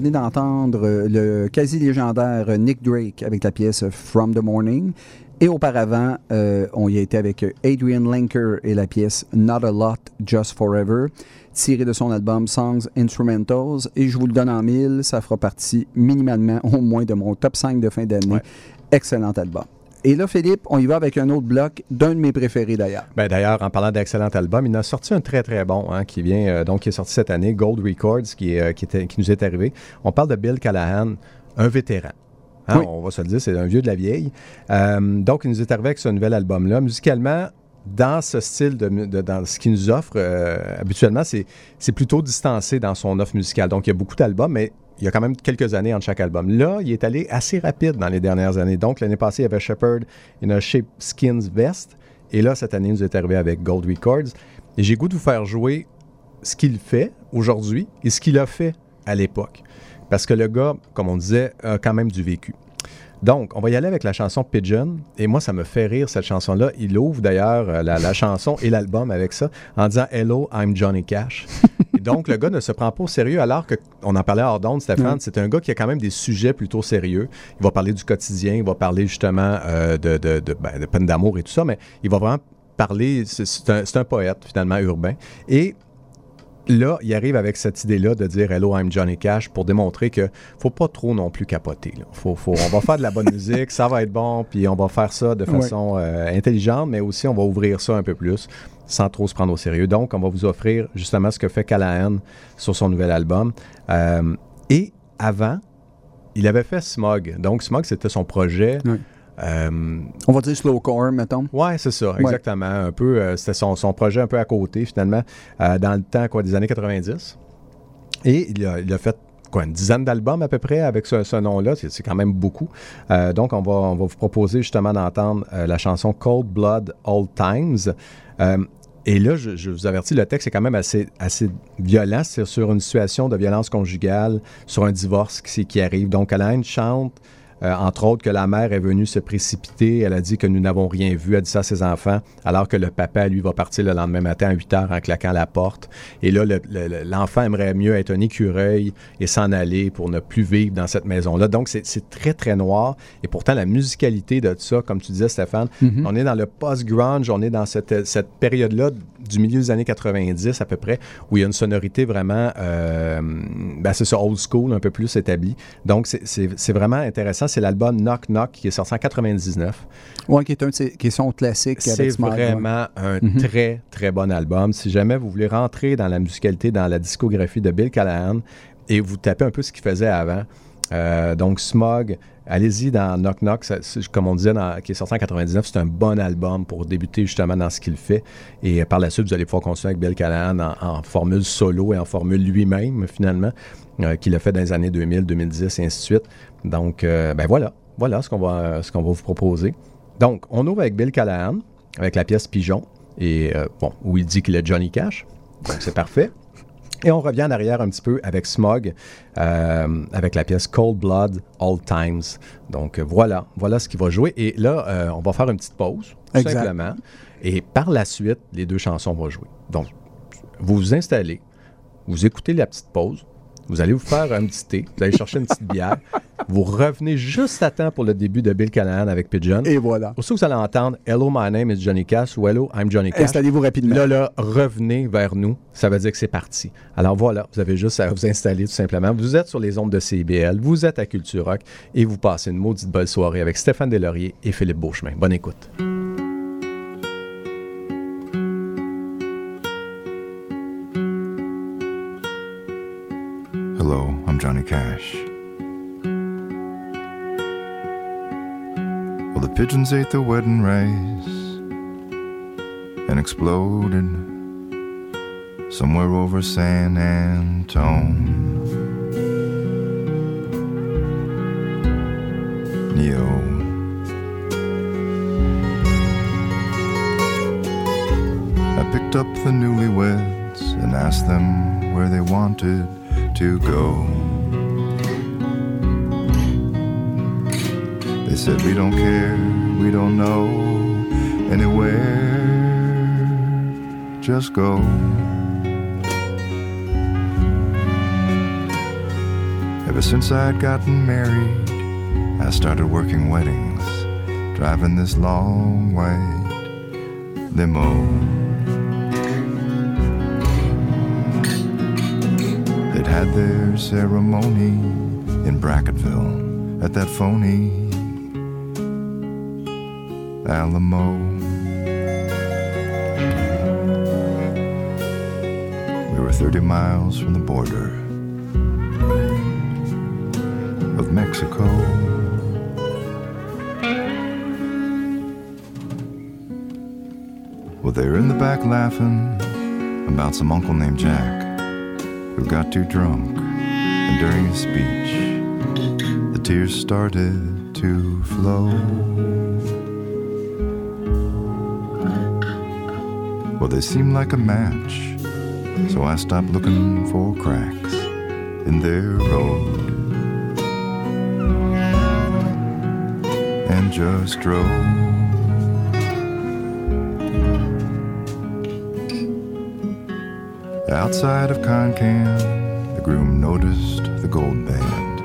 Speaker 3: venez d'entendre euh, le quasi légendaire euh, Nick Drake avec la pièce From the Morning. Et auparavant, euh, on y a été avec Adrian Lenker et la pièce Not a Lot, Just Forever, tirée de son album Songs Instrumentals. Et je vous le donne en mille, ça fera partie minimalement au moins de mon top 5 de fin d'année.
Speaker 2: Ouais.
Speaker 3: Excellent album. Et là, Philippe, on y va avec un autre bloc d'un de mes préférés d'ailleurs.
Speaker 2: Ben, D'ailleurs, en parlant d'excellent album, il en a sorti un très très bon hein, qui vient euh, donc qui est sorti cette année, Gold Records, qui, est, euh, qui, était- qui nous est arrivé. On parle de Bill Callahan, un vétéran. Hein,
Speaker 3: Oui.
Speaker 2: On va se le dire, c'est un vieux de la vieille. Euh, donc, il nous est arrivé avec ce nouvel album-là. Musicalement, dans ce style, de, dans ce qu'il nous offre, habituellement, c'est plutôt distancé dans son offre musicale. Donc, il y a beaucoup d'albums, mais il y a quand même quelques années entre chaque album. Là, il est allé assez rapide dans les dernières années. Donc, l'année passée, il y avait y en a Shape Skins Vest. Et là, cette année, il nous est arrivé avec Gold Records. Et j'ai goût de vous faire jouer ce qu'il fait aujourd'hui et ce qu'il a fait à l'époque. Parce que le gars, comme on disait, a quand même du vécu. Donc, on va y aller avec la chanson Pigeon. Et moi, ça me fait rire, cette chanson-là. Il ouvre d'ailleurs euh, la, la chanson et l'album avec ça en disant Hello, I'm Johnny Cash. Donc, le gars ne se prend pas au sérieux alors que, on en parlait hors d'onde, Stéphane, c'est un gars qui a quand même des sujets plutôt sérieux. Il va parler du quotidien, il va parler justement euh, de, de, de, ben, de peine d'amour et tout ça, mais il va vraiment parler, c'est- un, c'est un poète finalement urbain. Et là, il arrive avec cette idée-là de dire Hello, I'm Johnny Cash pour démontrer que faut pas trop non plus capoter. là. Faut, faut- on va faire de la bonne musique, ça va être bon, puis on va faire ça de
Speaker 3: Ouais.
Speaker 2: façon euh, intelligente, mais aussi on va ouvrir ça un peu plus sans trop se prendre au sérieux. Donc, on va vous offrir justement ce que fait Callahan sur son nouvel album. Euh, et avant, il avait fait Smog. Donc, Smog, c'était son projet.
Speaker 3: Oui.
Speaker 2: Euh,
Speaker 3: On va dire slowcore, mettons.
Speaker 2: Ouais, c'est ça, exactement. Un peu, euh, c'était son, son projet un peu à côté, finalement, euh, dans le temps quoi, des années 90. Et il a, il a fait quoi, une dizaine d'albums à peu près avec ce, ce nom-là. C'est c'est quand même beaucoup. Donc, on va, on va vous proposer justement d'entendre la chanson Cold Blood Old Times. Et là, je, je vous avertis, le texte est quand même assez, assez violent. C'est sur une situation de violence conjugale, sur un divorce qui, qui arrive. Donc, Alain chante, euh, entre autres, que la mère est venue se précipiter. Elle a dit que nous n'avons rien vu. Elle dit ça à ses enfants, alors que le papa, lui, va partir le lendemain matin à 8 heures en claquant la porte. Et là, le- le- le- l'enfant aimerait mieux être un écureuil et s'en aller pour ne plus vivre dans cette maison-là. Donc, c'est très, très noir. Et pourtant, la musicalité de ça, comme tu disais, Stéphane, on est dans le post-grunge, on est dans cette, cette période-là du milieu des années 90 à peu près, où il y a une sonorité vraiment, euh, ben c'est ça, old school, un peu plus établie. Donc, c'est- vraiment intéressant. C'est l'album Knock Knock qui est sorti en 99.
Speaker 3: Ouais, qui est un de ses- qui est son classique
Speaker 2: C'est vraiment un très, très bon album. Si jamais vous voulez rentrer dans la musicalité, dans la discographie de Bill Callahan, et vous tapez un peu ce qu'il faisait avant, euh, donc Smog, allez-y dans Knock Knock, comme on disait, dans- qui est sorti en 99, c'est un bon album pour débuter justement dans ce qu'il fait. Et euh, par la suite, vous allez pouvoir continuer avec Bill Callahan en, formule solo et en formule lui-même, finalement, euh, qu'il a fait dans les années 2000, 2010 et ainsi de suite. Donc, euh, ben voilà, voilà ce qu'on va, va vous proposer. Donc, on ouvre avec Bill Callahan, avec la pièce Pigeon, et bon, où il dit qu'il est Johnny Cash. Donc, c'est parfait. Et on revient en arrière un petit peu avec Smog, euh, avec la pièce Cold Blood All Times. Donc euh, voilà, voilà ce qu'il va jouer. Et là, euh, on va faire une petite pause, tout simplement. Et par la suite, les deux chansons vont jouer. Donc, vous vous installez, vous écoutez la petite pause, vous allez vous faire un petit thé, vous allez chercher une petite bière, vous revenez juste à temps pour le début de Bill Callahan avec Pigeon.
Speaker 3: Et voilà.
Speaker 2: Que vous allez entendre Hello, my name is Johnny Cash ou Hello, I'm Johnny Cash.
Speaker 3: Installez-vous rapidement.
Speaker 2: Là, là, revenez vers nous. Ça veut dire que c'est parti. Alors voilà, vous avez juste à vous installer tout simplement. Vous êtes sur les ondes de CIBL, vous êtes à Culture Rock et vous passez une maudite belle soirée avec Stéphane Delaurier et Philippe Beauchemin. Bonne écoute.
Speaker 5: Hello, I'm Johnny Cash. Well, the pigeons ate the wedding rice and exploded somewhere over San Antone. Neo. I picked up the newlyweds and asked them where they wanted to go. They said, We don't care, we don't know anywhere, just go. Ever since I'd gotten married, I started working weddings, driving this long white limo. Had their ceremony in Bracketville at that phony Alamo. We were 30 miles from the border of Mexico. Well, they were in the back laughing about some uncle named Jack who got too drunk, and during his speech, the tears started to flow. Well, they seemed like a match, so I stopped looking for cracks in their road and just drove. Outside of Concan, the groom noticed the gold band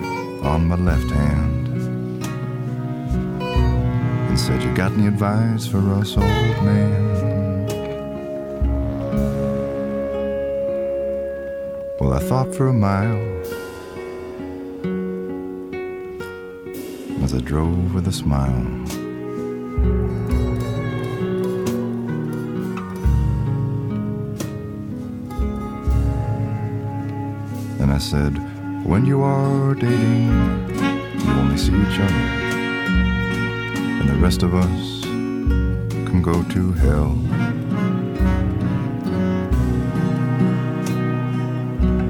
Speaker 5: on my left hand and said, You got any advice for us, old man? Well, I thought for a mile as I drove with a smile. I said, When you are dating, you only see each other, and the rest of us can go to hell.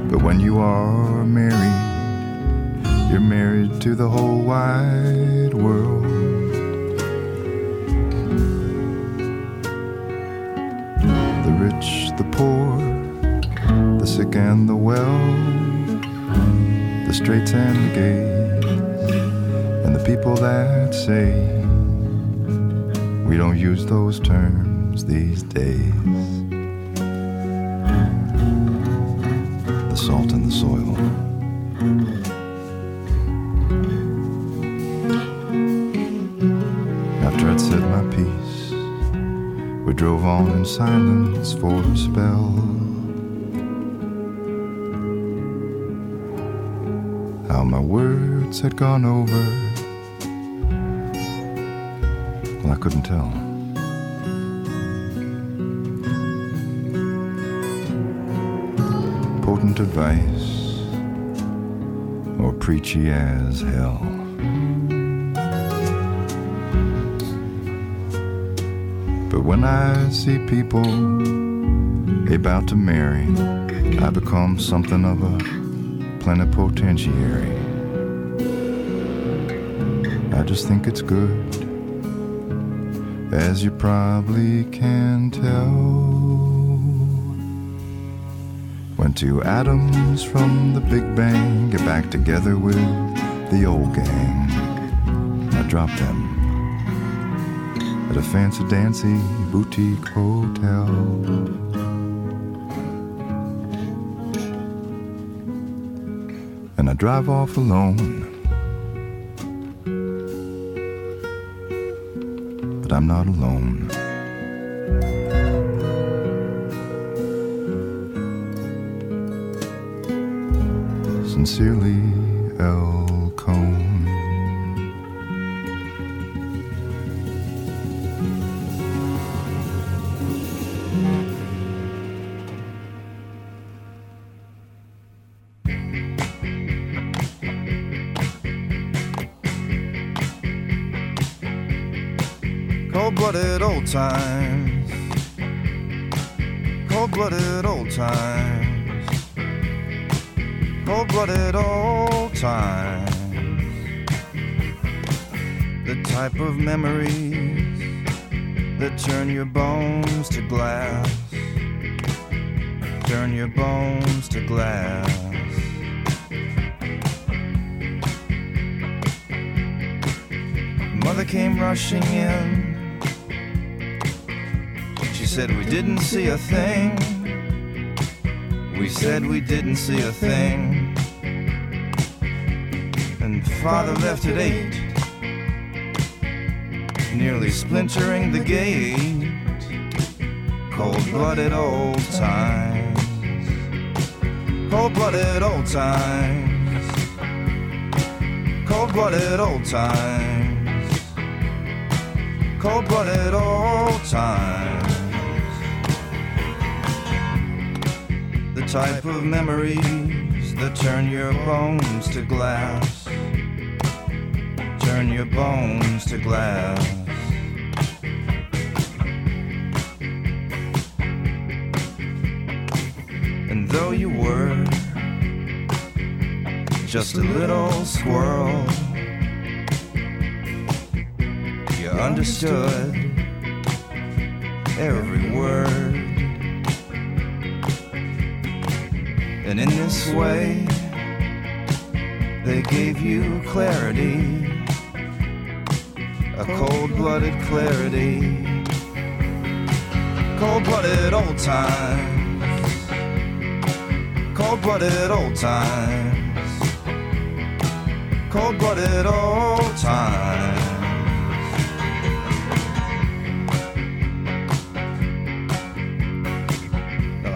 Speaker 5: But
Speaker 6: when you are married, you're married to the whole wide world. The rich, the poor, the sick and the well, the straights and the gays, and the people that say we don't use those terms these days. The salt in the soil. After I'd said my piece, we drove on in silence for a spell. Had gone over, well, I couldn't tell. Potent advice, or preachy as hell. But when I see people about to marry, I become something of a plenipotentiary. I just think it's good, as you probably can tell. When two atoms from the Big Bang get back together with the old gang, I drop them at a fancy dancy boutique hotel. And I drive off alone. I'm not alone. Sincerely, blooded old times. Cold blooded old times. Cold blooded old times. The type of memories that turn your bones to glass. Turn your bones to glass. Mother came rushing in. Said we didn't see a thing. We said we didn't see a thing. And father left at eight, nearly splintering the gate. Cold blooded old times. Cold blooded old times. Cold blooded old times. Cold blooded old times. Type of memories that turn your bones to glass. Turn your bones to glass. And though you were just a little squirrel, you understood every word. And in this way, they gave you clarity, a cold blooded clarity, cold blooded old times, cold blooded old times, cold blooded old times.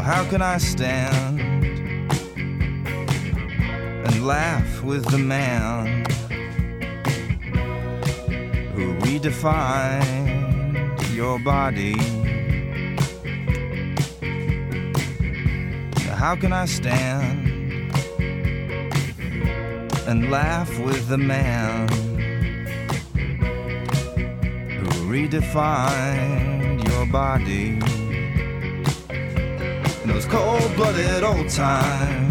Speaker 6: How can I stand and laugh with the man who redefined your body? How can I stand and laugh with the man who redefined your body? In those cold blooded old times,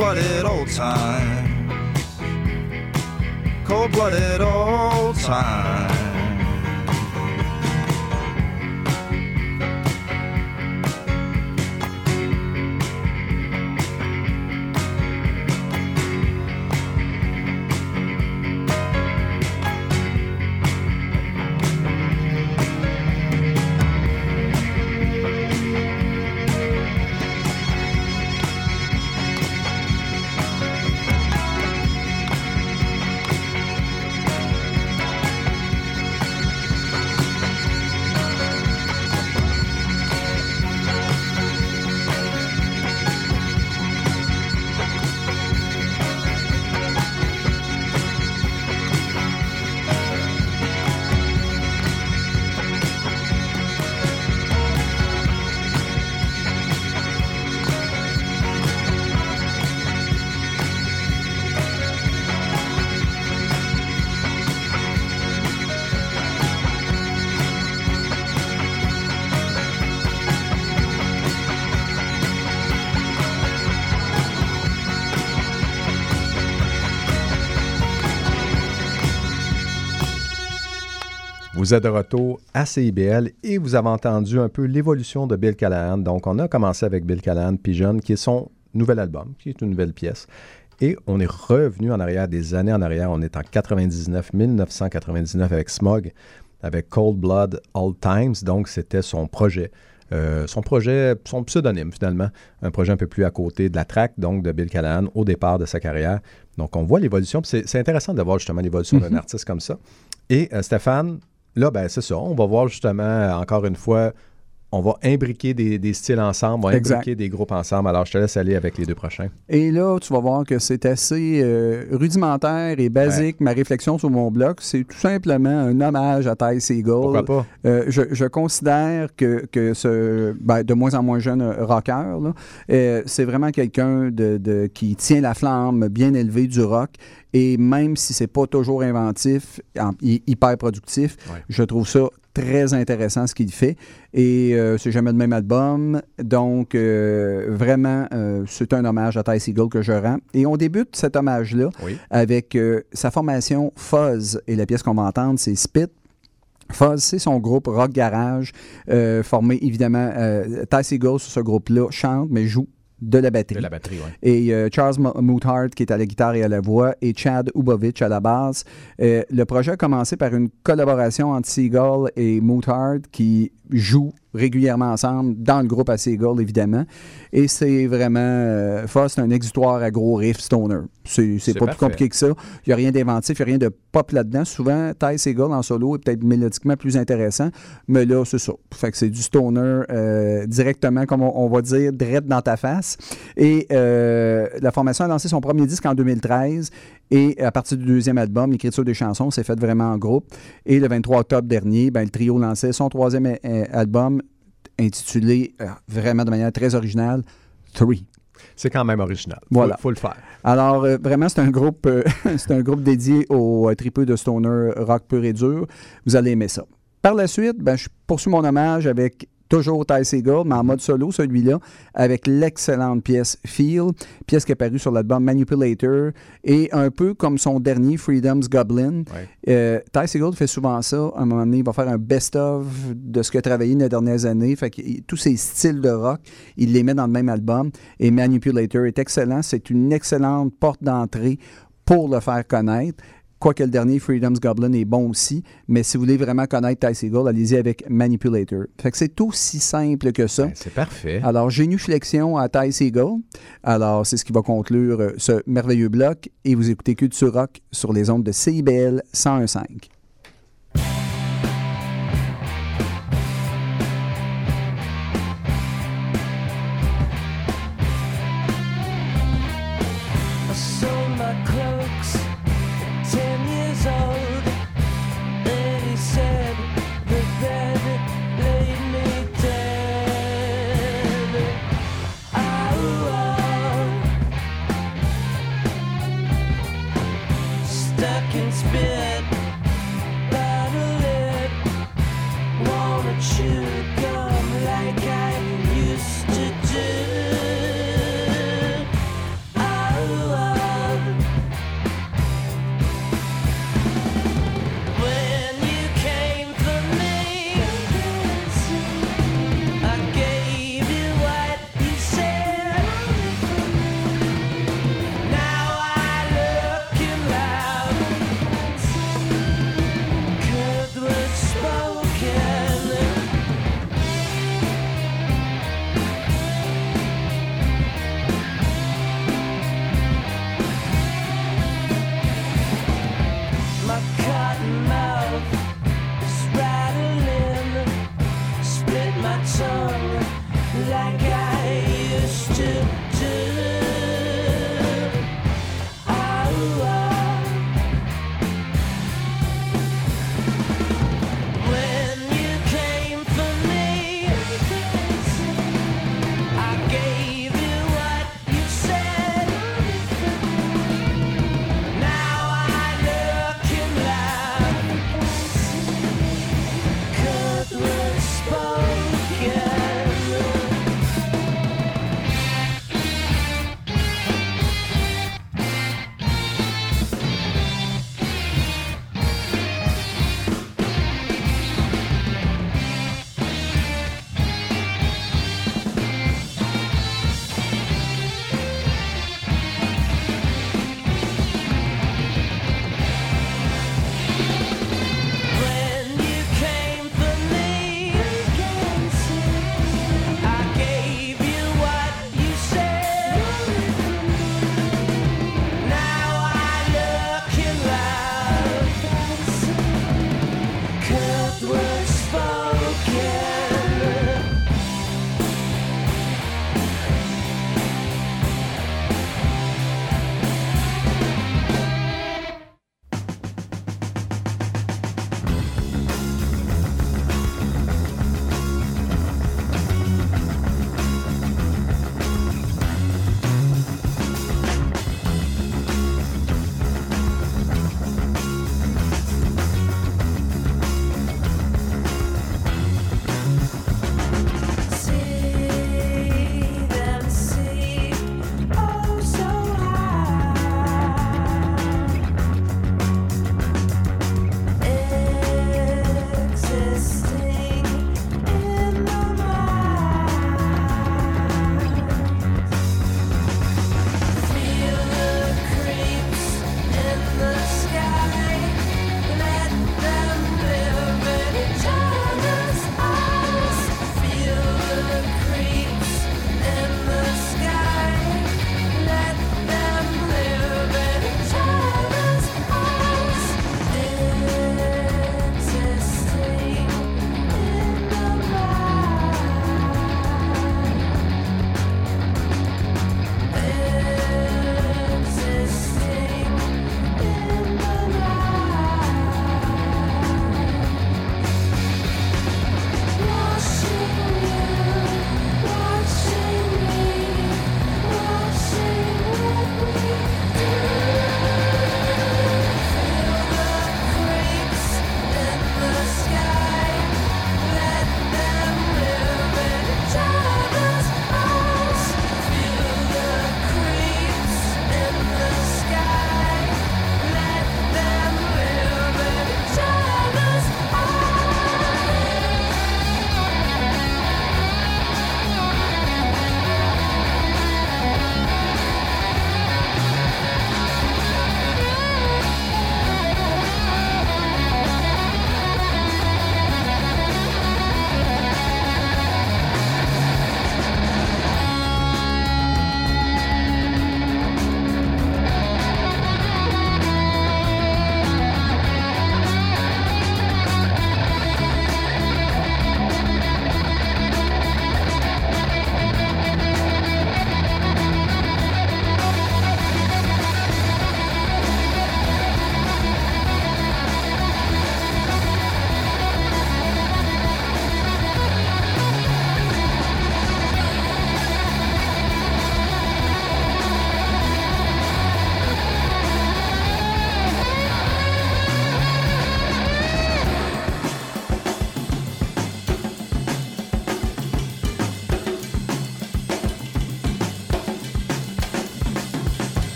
Speaker 5: blooded old time. Cold blooded old time.
Speaker 2: Vous êtes de retour à CIBL et vous avez entendu un peu l'évolution de Bill Callahan. Donc, on a commencé avec Bill Callahan, Pigeon, qui est son nouvel album, qui est une nouvelle pièce. Et on est revenu en arrière, des années en arrière. On est en 99, 1999 avec Smog, avec Cold Blood All Times. Donc, c'était son projet. Euh, son projet, son pseudonyme finalement, un projet un peu plus à côté de la track, donc de Bill Callahan, au départ de sa carrière. Donc on voit l'évolution, c'est intéressant de voir justement l'évolution d'un artiste comme ça. Et euh, Stéphane, là, ben c'est ça, on va voir justement, encore une fois, on va imbriquer des, des styles ensemble, on va
Speaker 3: Exact.
Speaker 2: imbriquer des groupes ensemble. Alors je te laisse aller avec les deux prochains.
Speaker 3: Et là, tu vas voir que c'est assez euh, rudimentaire et basique. Ma réflexion sur mon blog, c'est tout simplement un hommage à Ty Segall.
Speaker 2: Pourquoi pas?
Speaker 3: Euh, je, je considère que, que ce ben, de moins en moins jeune euh, rocker, euh, c'est vraiment quelqu'un de, de- qui tient la flamme bien élevée du rock. Et même si c'est pas toujours inventif, en- hy- hyper productif,
Speaker 2: Ouais.
Speaker 3: je trouve ça très intéressant ce qu'il fait. Et euh, c'est jamais le même album. Donc, euh, vraiment, euh, c'est un hommage à Ty Segall que je rends. Et on débute cet hommage-là
Speaker 2: Oui.
Speaker 3: avec sa formation Fuzz. Et la pièce qu'on va entendre, c'est Spit. Fuzz, c'est son groupe rock garage, formé évidemment. Ty Segall, sur ce groupe-là, chante, mais joue de la batterie.
Speaker 2: De la batterie, oui.
Speaker 3: Et euh, Charles Mo- Mouthard qui est à la guitare et à la voix et Chad Ubovich à la basse. Euh, le projet a commencé par une collaboration entre Seagull et Mouthard qui jouent régulièrement ensemble dans le groupe à Seagull, évidemment. Et c'est vraiment... Euh, c'est un exutoire à gros riff stoner. C'est pas plus compliqué que ça. Il n'y a rien d'inventif, il n'y a rien de pop là-dedans. Souvent, Ty Seagull en solo est peut-être mélodiquement plus intéressant, mais là, c'est ça. Fait que c'est du stoner euh, directement, comme on, on va dire, direct dans ta face. Et euh, la formation a lancé son premier disque en 2013. Et à partir du deuxième album, l'écriture des chansons s'est faite vraiment en groupe. Et le 23 octobre dernier, ben, le trio lançait son troisième euh, album intitulé euh, vraiment de manière très originale, Three.
Speaker 2: C'est quand même original.
Speaker 3: Voilà.
Speaker 2: Faut, faut le faire.
Speaker 3: Alors, euh, vraiment, c'est un groupe euh, c'est un groupe dédié au tripeux de stoner rock pur et dur. Vous allez aimer ça. Par la suite, ben, je poursuis mon hommage avec toujours Ty Segall, mais en mode solo, celui-là, avec l'excellente pièce Feel, pièce qui est parue sur l'album Manipulator, et un peu comme son dernier Freedom's Goblin.
Speaker 2: Ouais.
Speaker 3: Euh, Ty Segall fait souvent ça. À un moment donné, il va faire un best-of de ce qu'il a travaillé dans les dernières années. Fait que tous ces styles de rock, il les met dans le même album. Et Manipulator est excellent. C'est une excellente porte d'entrée pour le faire connaître. Quoique le dernier, Freedom's Goblin, est bon aussi. Mais si vous voulez vraiment connaître Ty Segall, allez-y avec Manipulator. Fait que c'est aussi simple que ça.
Speaker 2: Ben, c'est parfait.
Speaker 3: Alors, génuflexion à Ty Segall. Alors, c'est ce qui va conclure euh, ce merveilleux bloc. Et vous écoutez Culture Rock sur les ondes de CIBL 101.5.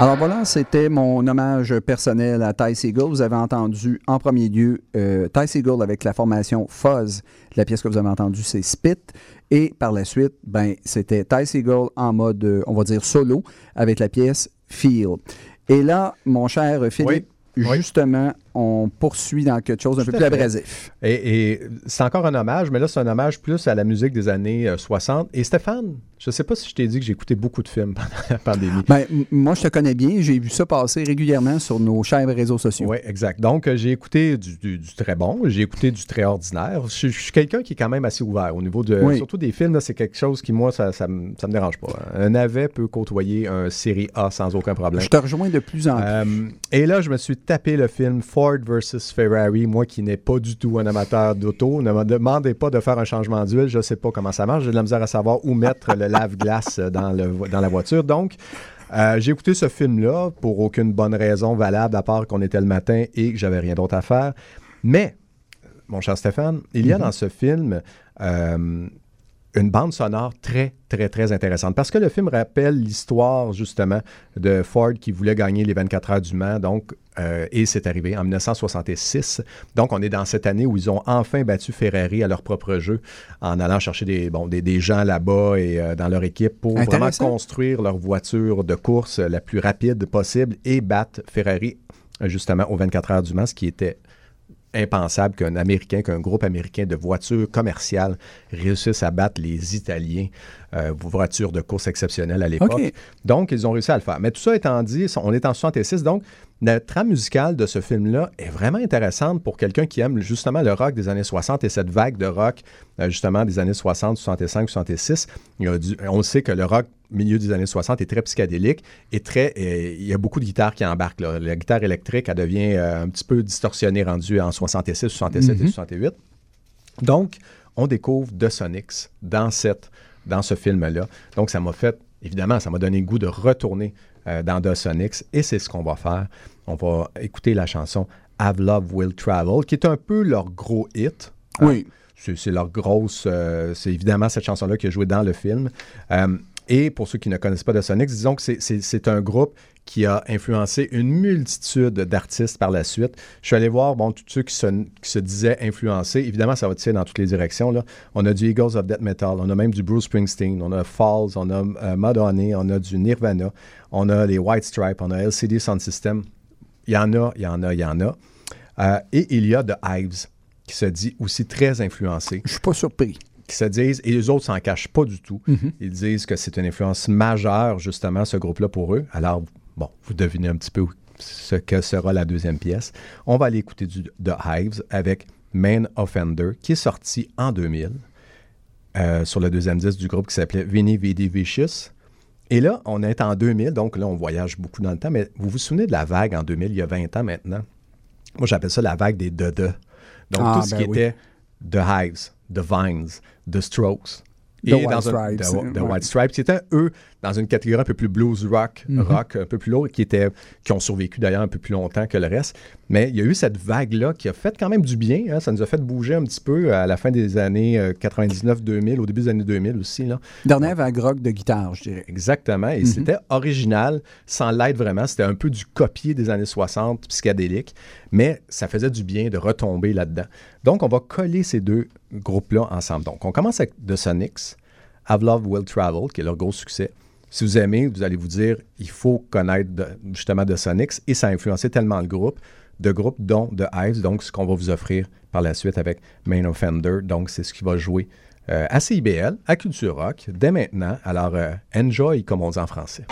Speaker 3: Alors voilà, c'était mon hommage personnel à Ty Seagull. Vous avez entendu en premier lieu euh, Ty Seagull avec la formation Fuzz. La pièce que vous avez entendue, c'est Spit. Et par la suite, ben, c'était Ty Seagull en mode, euh, on va dire, solo avec la pièce Feel. Et là, mon cher Philippe,
Speaker 2: Oui.
Speaker 3: justement, on poursuit dans quelque chose d'un peu plus abrasif.
Speaker 2: Et, et c'est encore un hommage, mais là, c'est un hommage plus à la musique des années euh, 60. Et Stéphane, je sais pas si je t'ai dit que j'ai écouté beaucoup de films pendant la pandémie.
Speaker 3: Ben, moi, je te connais bien. J'ai vu ça passer régulièrement sur nos chers réseaux sociaux.
Speaker 2: Oui, exact. Donc, euh, j'ai écouté du, du- du très bon, j'ai écouté du très ordinaire. Je, je suis quelqu'un qui est quand même assez ouvert au niveau de.
Speaker 3: Oui.
Speaker 2: Surtout des films, c'est quelque chose qui, moi, ça, ça, me ça me dérange pas. Un navet peut côtoyer un série A sans aucun problème.
Speaker 3: Je te rejoins de plus en plus.
Speaker 2: Euh, et là, je me suis tapé le film Ford versus Ferrari. Moi qui n'ai pas du tout un amateur d'auto, ne me demandez pas de faire un changement d'huile. Je ne sais pas comment ça marche. J'ai de la misère à savoir où mettre le lave-glace dans, le, vo- dans la voiture. Donc, euh, j'ai écouté ce film-là pour aucune bonne raison valable, à part qu'on était le matin et que j'avais rien d'autre à faire. Mais, mon cher Stéphane, il y a dans ce film euh, une bande sonore très, très, très intéressante. Parce que le film rappelle l'histoire, justement, de Ford qui voulait gagner les 24 heures du Mans. Donc, euh, et c'est arrivé en 1966. Donc, on est dans cette année où ils ont enfin battu Ferrari à leur propre jeu en allant chercher des, bon, des, des gens là-bas et euh, dans leur équipe pour vraiment construire leur voiture de course la plus rapide possible et battre Ferrari, justement, aux 24 heures du Mans, ce qui était impensable qu'un Américain, qu'un groupe américain de voitures commerciales réussisse à battre les Italiens, euh, voitures de course exceptionnelles à l'époque. Donc, ils ont réussi à le faire. Mais tout ça étant dit, on est en 66, donc la trame musicale de ce film-là est vraiment intéressante pour quelqu'un qui aime justement le rock des années 60 et cette vague de rock euh, justement des années 60, 65, 66. Il y a du- on sait que le rock milieu des années 60 est très psychédélique et très, il y a beaucoup de guitares qui embarquent. là. La guitare électrique, elle devient euh, un petit peu distorsionnée rendue en 66, 67 et 68. Donc, on découvre The Sonics dans, cette, dans ce film-là. Donc, ça m'a fait, évidemment, ça m'a donné le goût de retourner euh, dans et c'est ce qu'on va faire. On va écouter la chanson Have Love Will Travel, qui est un peu leur gros hit.
Speaker 3: Oui.
Speaker 2: C'est c'est leur grosse. euh, c'est évidemment cette chanson-là qui a joué dans le film. Euh, et pour ceux qui ne connaissent pas The Sonics, disons que c'est- un groupe qui a influencé une multitude d'artistes par la suite. Je suis allé voir, bon, tous ceux qui se, disaient influencés. Évidemment, ça va tirer dans toutes les directions. On a du Eagles of Death Metal, on a même du Bruce Springsteen, on a Falls, on a euh, Madonna, on a du Nirvana, on a les White Stripes, on a LCD Sound System. Il y en a, il y en a, il y en a. Euh, et il y a The Hives, qui se dit aussi très influencé
Speaker 3: Je suis pas surpris.
Speaker 2: Qui se disent, et les autres s'en cachent pas du tout, ils disent que c'est une influence majeure, justement, ce groupe-là pour eux. Alors, bon, vous devinez un petit peu ce que sera la deuxième pièce. On va aller écouter du The Hives avec Main Offender, qui est sorti en 2000 euh, sur le deuxième disque du groupe qui s'appelait Vinny Vidi Vicious. Et là, on est en 2000, donc là, on voyage beaucoup dans le temps, mais vous vous souvenez de la vague en 2000, il y a 20 ans maintenant? Moi, j'appelle ça la vague des Dada. Donc,
Speaker 3: Ah,
Speaker 2: tout ce
Speaker 3: ben
Speaker 2: qui
Speaker 3: oui.
Speaker 2: était The Hives, The Vines, The Strokes.
Speaker 3: The White
Speaker 2: un-
Speaker 3: Stripes,
Speaker 2: The, The
Speaker 3: ouais.
Speaker 2: White Stripes, qui étaient, eux, dans une catégorie un peu plus blues rock,
Speaker 3: Mhm.
Speaker 2: rock un peu plus lourd, qui, étaient, qui ont survécu d'ailleurs un peu plus longtemps que le reste. Mais il y a eu cette vague-là qui a fait quand même du bien. hein. Ça nous a fait bouger un petit peu à la fin des années euh, 99-2000, au début des années 2000 aussi. Là.
Speaker 3: Dernière vague rock de guitare, je dirais.
Speaker 2: Exactement. Et c'était original, sans l'être vraiment. C'était un peu du copier des années 60, psychédélique, mais ça faisait du bien de retomber là-dedans. Donc, on va coller ces deux groupes-là ensemble. Donc, on commence avec The Sonics, Have Love Will Travel, qui est leur gros succès. Si vous aimez, vous allez vous dire, il faut connaître justement The Sonics, et ça a influencé tellement le groupe, de groupes dont The Hives, donc ce qu'on va vous offrir par la suite avec Main Offender. Donc, c'est ce qui va jouer euh, à CIBL, à Culture Rock, dès maintenant. Alors, euh, enjoy, comme on dit en français.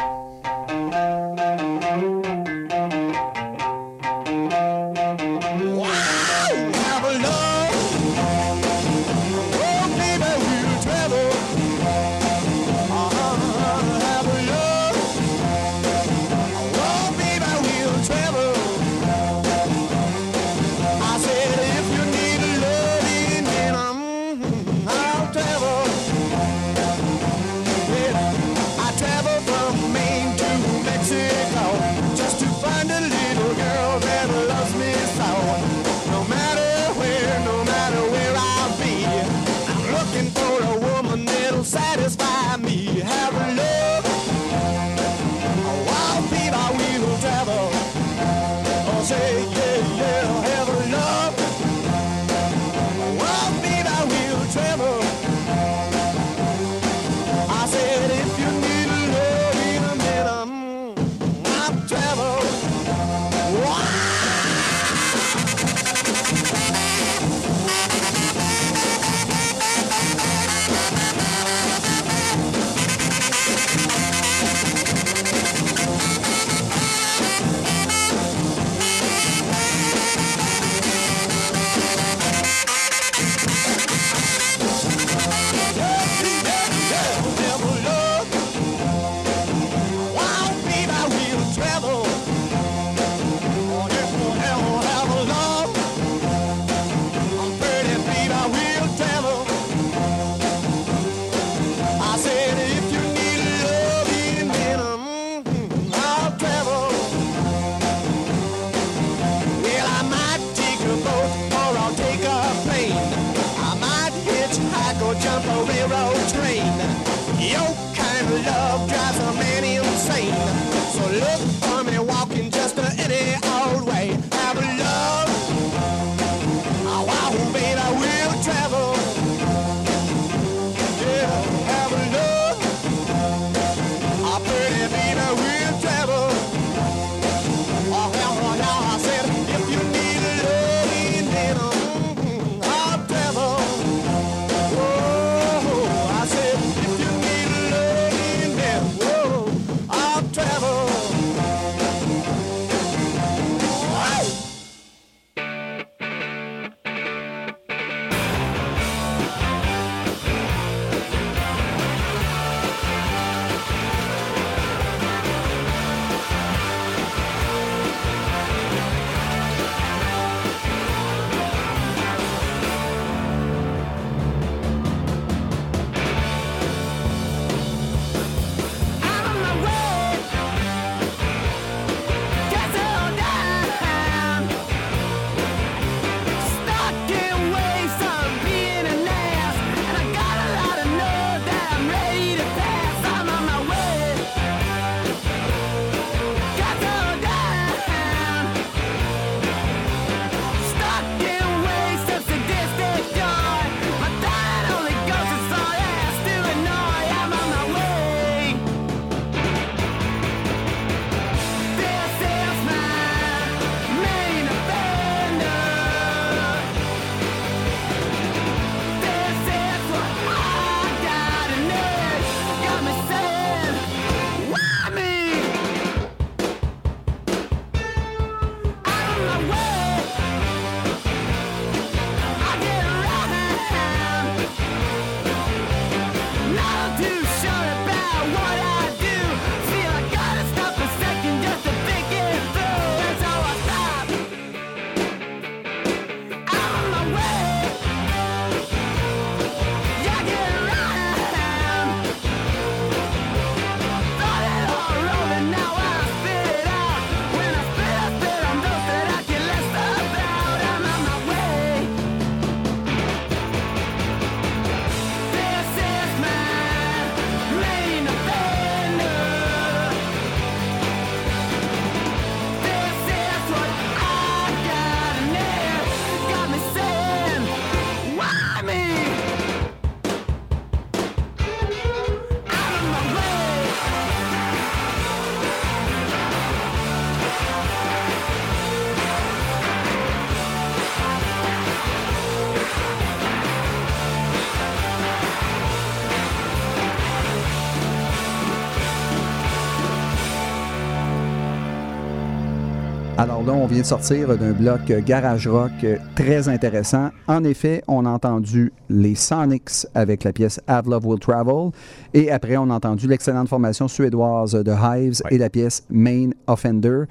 Speaker 3: Là, on vient de sortir d'un bloc garage rock très intéressant. En effet, on a entendu les Sonics avec la pièce Have Love Will Travel. Et après, on a entendu l'excellente formation suédoise de Hives
Speaker 2: Ouais.
Speaker 3: et la pièce Main Offender.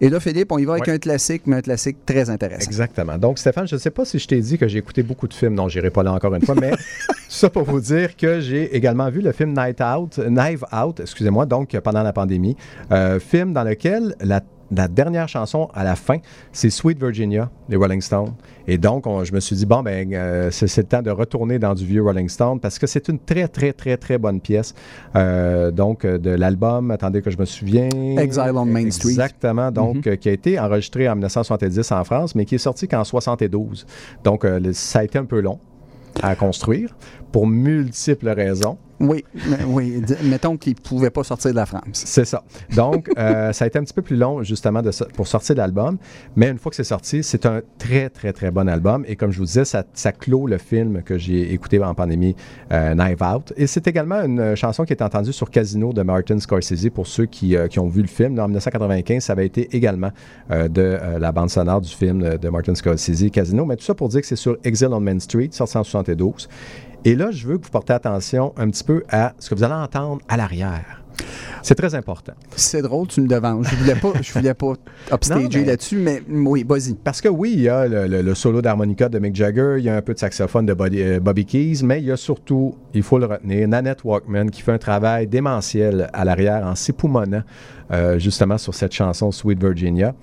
Speaker 3: Et là, Philippe, on y va avec
Speaker 2: Ouais.
Speaker 3: un classique, mais un classique très intéressant.
Speaker 2: Exactement. Donc, Stéphane, je ne sais pas si je t'ai dit que j'ai écouté beaucoup de films. Non, j'irai pas là encore une fois, mais ça pour vous dire que j'ai également vu le film Night Out, Knife Out, excusez-moi, donc pendant la pandémie. Euh, film dans lequel la, la dernière chanson à la fin, c'est Sweet Virginia des Rolling Stones. Et donc, on- je me suis dit, bon, ben, euh, c'est le temps de retourner dans du vieux Rolling Stone parce que c'est une très, très, très, très bonne pièce. Euh, donc, euh, de l'album, attendez que je me souviens.
Speaker 3: Exile on Main Street.
Speaker 2: Exactement. Donc, euh, qui a été enregistré en 1970 en France, mais qui est sorti qu'en 72. Donc, ça a été un peu long à construire pour multiples raisons.
Speaker 3: Oui, oui. Mettons qu'il ne pouvait pas sortir de la France.
Speaker 2: C'est ça. Donc, euh, ça a été un petit peu plus long, justement, de pour sortir l'album. Mais une fois que c'est sorti, c'est un très, très, très bon album. Et comme je vous disais, ça, ça clôt le film que j'ai écouté en pandémie, euh, Knife Out. Et c'est également une euh, chanson qui est entendue sur Casino de Martin Scorsese pour ceux qui, euh, qui ont vu le film. En 1995, ça avait été également de la bande sonore du film de, de Martin Scorsese, Casino. Mais tout ça pour dire que c'est sur Exile on Main Street, sorti en 72. Et là, je veux que vous portez attention un petit peu à ce que vous allez entendre à l'arrière. C'est très important.
Speaker 3: C'est drôle, tu me devances. Je voulais pas, je voulais pas upstager
Speaker 2: mais-
Speaker 3: là-dessus, mais oui, vas-y.
Speaker 2: Parce que oui, il y a le, le- le solo d'harmonica de Mick Jagger, il y a un peu de saxophone de euh, Bobby Keys, mais il y a surtout, il faut le retenir, Nanette Walkman qui fait un travail démentiel à l'arrière en s'époumonnant euh, justement sur cette chanson Sweet Virginia.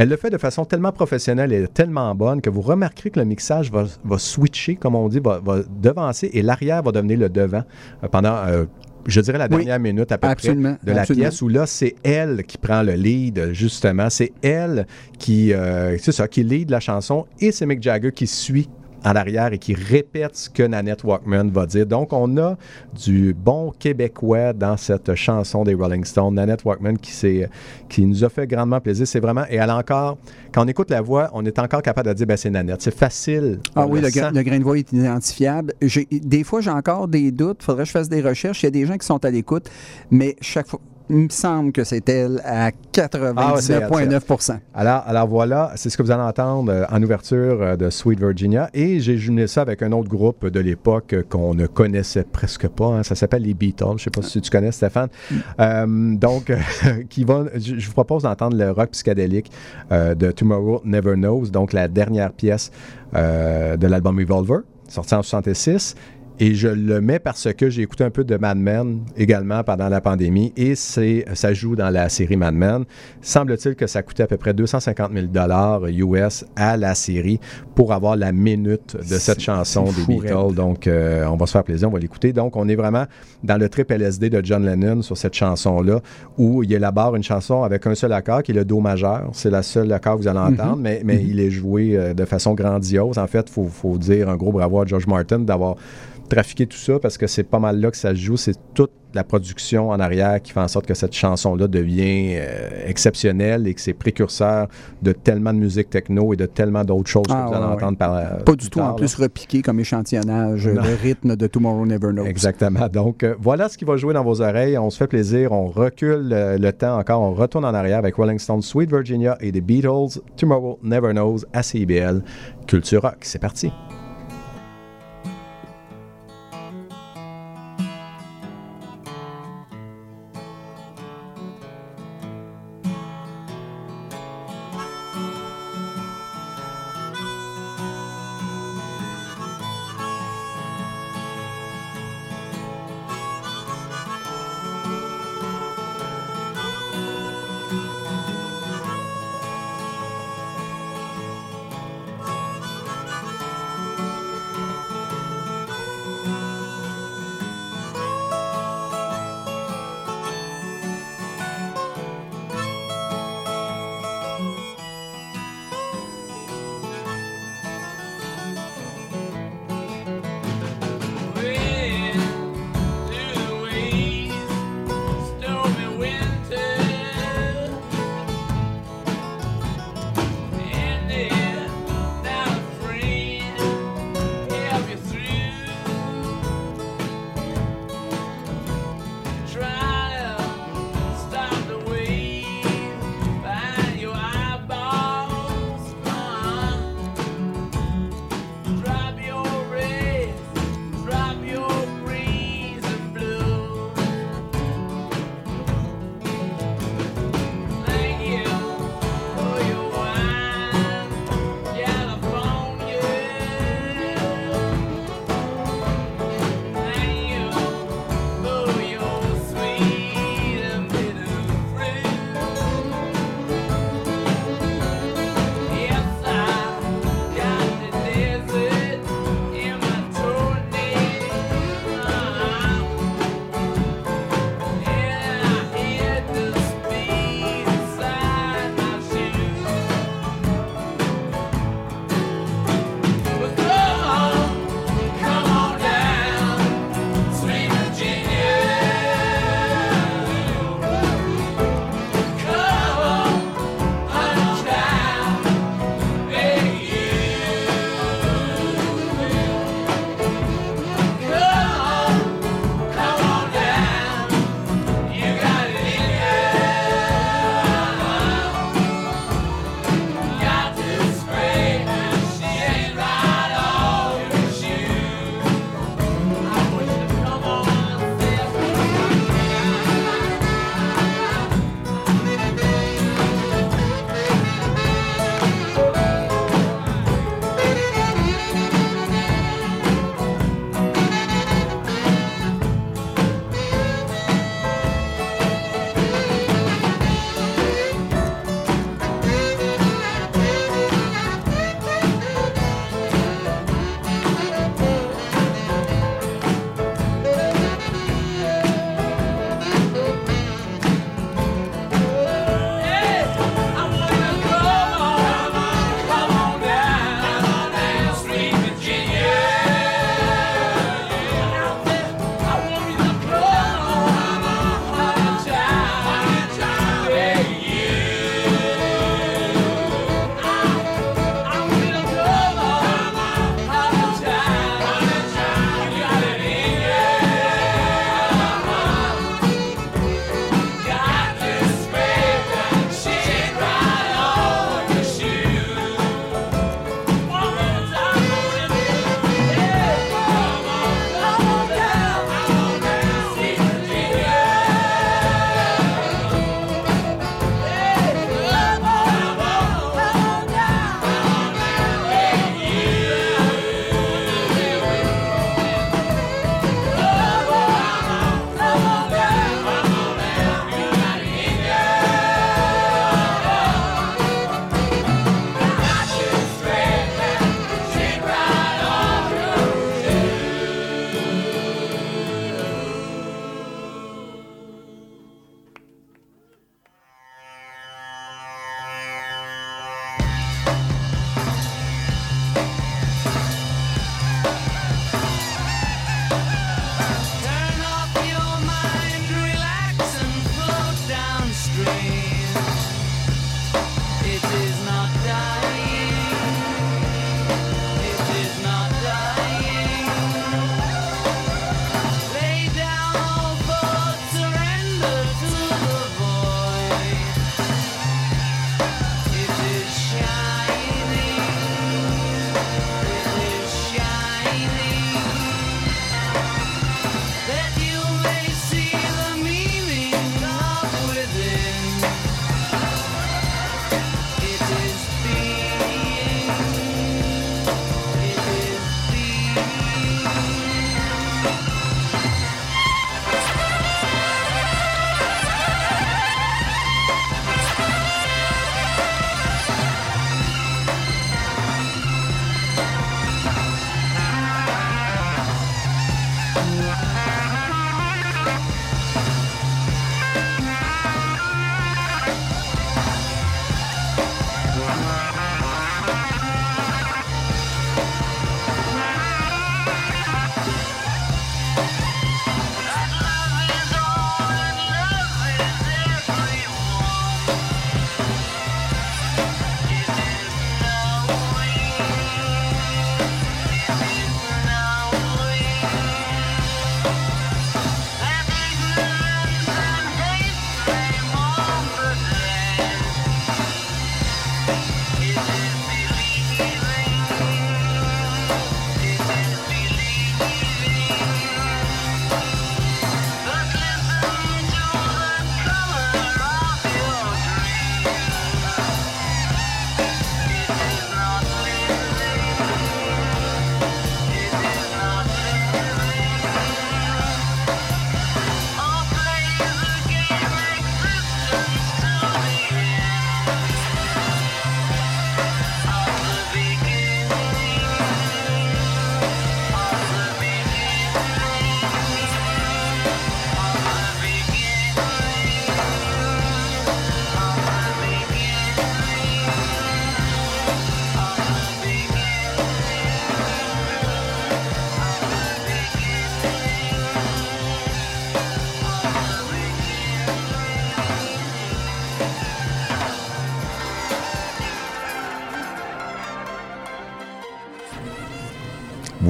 Speaker 2: Elle le fait de façon tellement professionnelle et tellement bonne que vous remarquerez que le mixage va, va switcher, comme on dit, va, va devancer et l'arrière va devenir le devant euh, pendant euh, je dirais la
Speaker 3: Oui,
Speaker 2: dernière minute à peu près de la
Speaker 3: absolument.
Speaker 2: pièce où là, c'est elle qui prend le lead, justement. C'est elle qui, euh, c'est ça, qui lead la chanson et c'est Mick Jagger qui suit en arrière et qui répète ce que Nanette Walkman va dire. Donc, on a du bon québécois dans cette chanson des Rolling Stones. Nanette Walkman qui, qui nous a fait grandement plaisir. C'est vraiment, et elle encore, quand on écoute la voix, on est encore capable de dire, ben, c'est Nanette. C'est facile.
Speaker 3: Ah oui, le, le grain de voix est identifiable. Des fois, j'ai encore des doutes. faudrait que je fasse des recherches. Il y a des gens qui sont à l'écoute, mais chaque fois, il me semble que c'est elle à 99,9
Speaker 2: Alors, alors voilà, c'est ce que vous allez entendre euh, en ouverture euh, de Sweet Virginia. Et j'ai jumelé ça avec un autre groupe de l'époque euh, qu'on ne connaissait presque pas. hein. Ça s'appelle les Beatles. Je ne sais pas si tu connais, Stéphane. Euh, donc, qui va, je, je vous propose d'entendre le rock psychédélique euh, de Tomorrow Never Knows, donc la dernière pièce euh, de l'album Revolver, sorti en 66. Et je le mets parce que j'ai écouté un peu de Mad Men également pendant la pandémie et c'est, ça joue dans la série Mad Men. Semble-t-il que ça coûtait à peu près 250 000 US à la série pour avoir la minute de cette chanson des Beatles.
Speaker 3: raide.
Speaker 2: Donc, euh, on va se faire plaisir, on va l'écouter. Donc, on est vraiment dans le trip LSD de John Lennon sur cette chanson-là où il élabore une chanson avec un seul accord qui est le Do majeur. C'est la seule accord que vous allez entendre, mais, mais il est joué euh, de façon grandiose. En fait, il faut, faut dire un gros bravo à George Martin d'avoir trafiqué tout ça parce que c'est pas mal là que ça se joue. C'est toute la production en arrière qui fait en sorte que cette chanson-là devient euh, exceptionnelle et que c'est précurseur de tellement de musique techno et de tellement d'autres choses
Speaker 3: Ah,
Speaker 2: que vous allez
Speaker 3: ouais, ouais.
Speaker 2: entendre par euh,
Speaker 3: Pas du tout, en
Speaker 2: tard,
Speaker 3: plus repiqué comme échantillonnage,
Speaker 2: Non.
Speaker 3: le rythme de Tomorrow Never Knows.
Speaker 2: Exactement. Donc, euh, voilà ce qui va jouer dans vos oreilles. On se fait plaisir. On recule le temps encore. On retourne en arrière avec Rolling Stone, Sweet Virginia et The Beatles. Tomorrow Never Knows à CIBL. Culture Rock. C'est parti.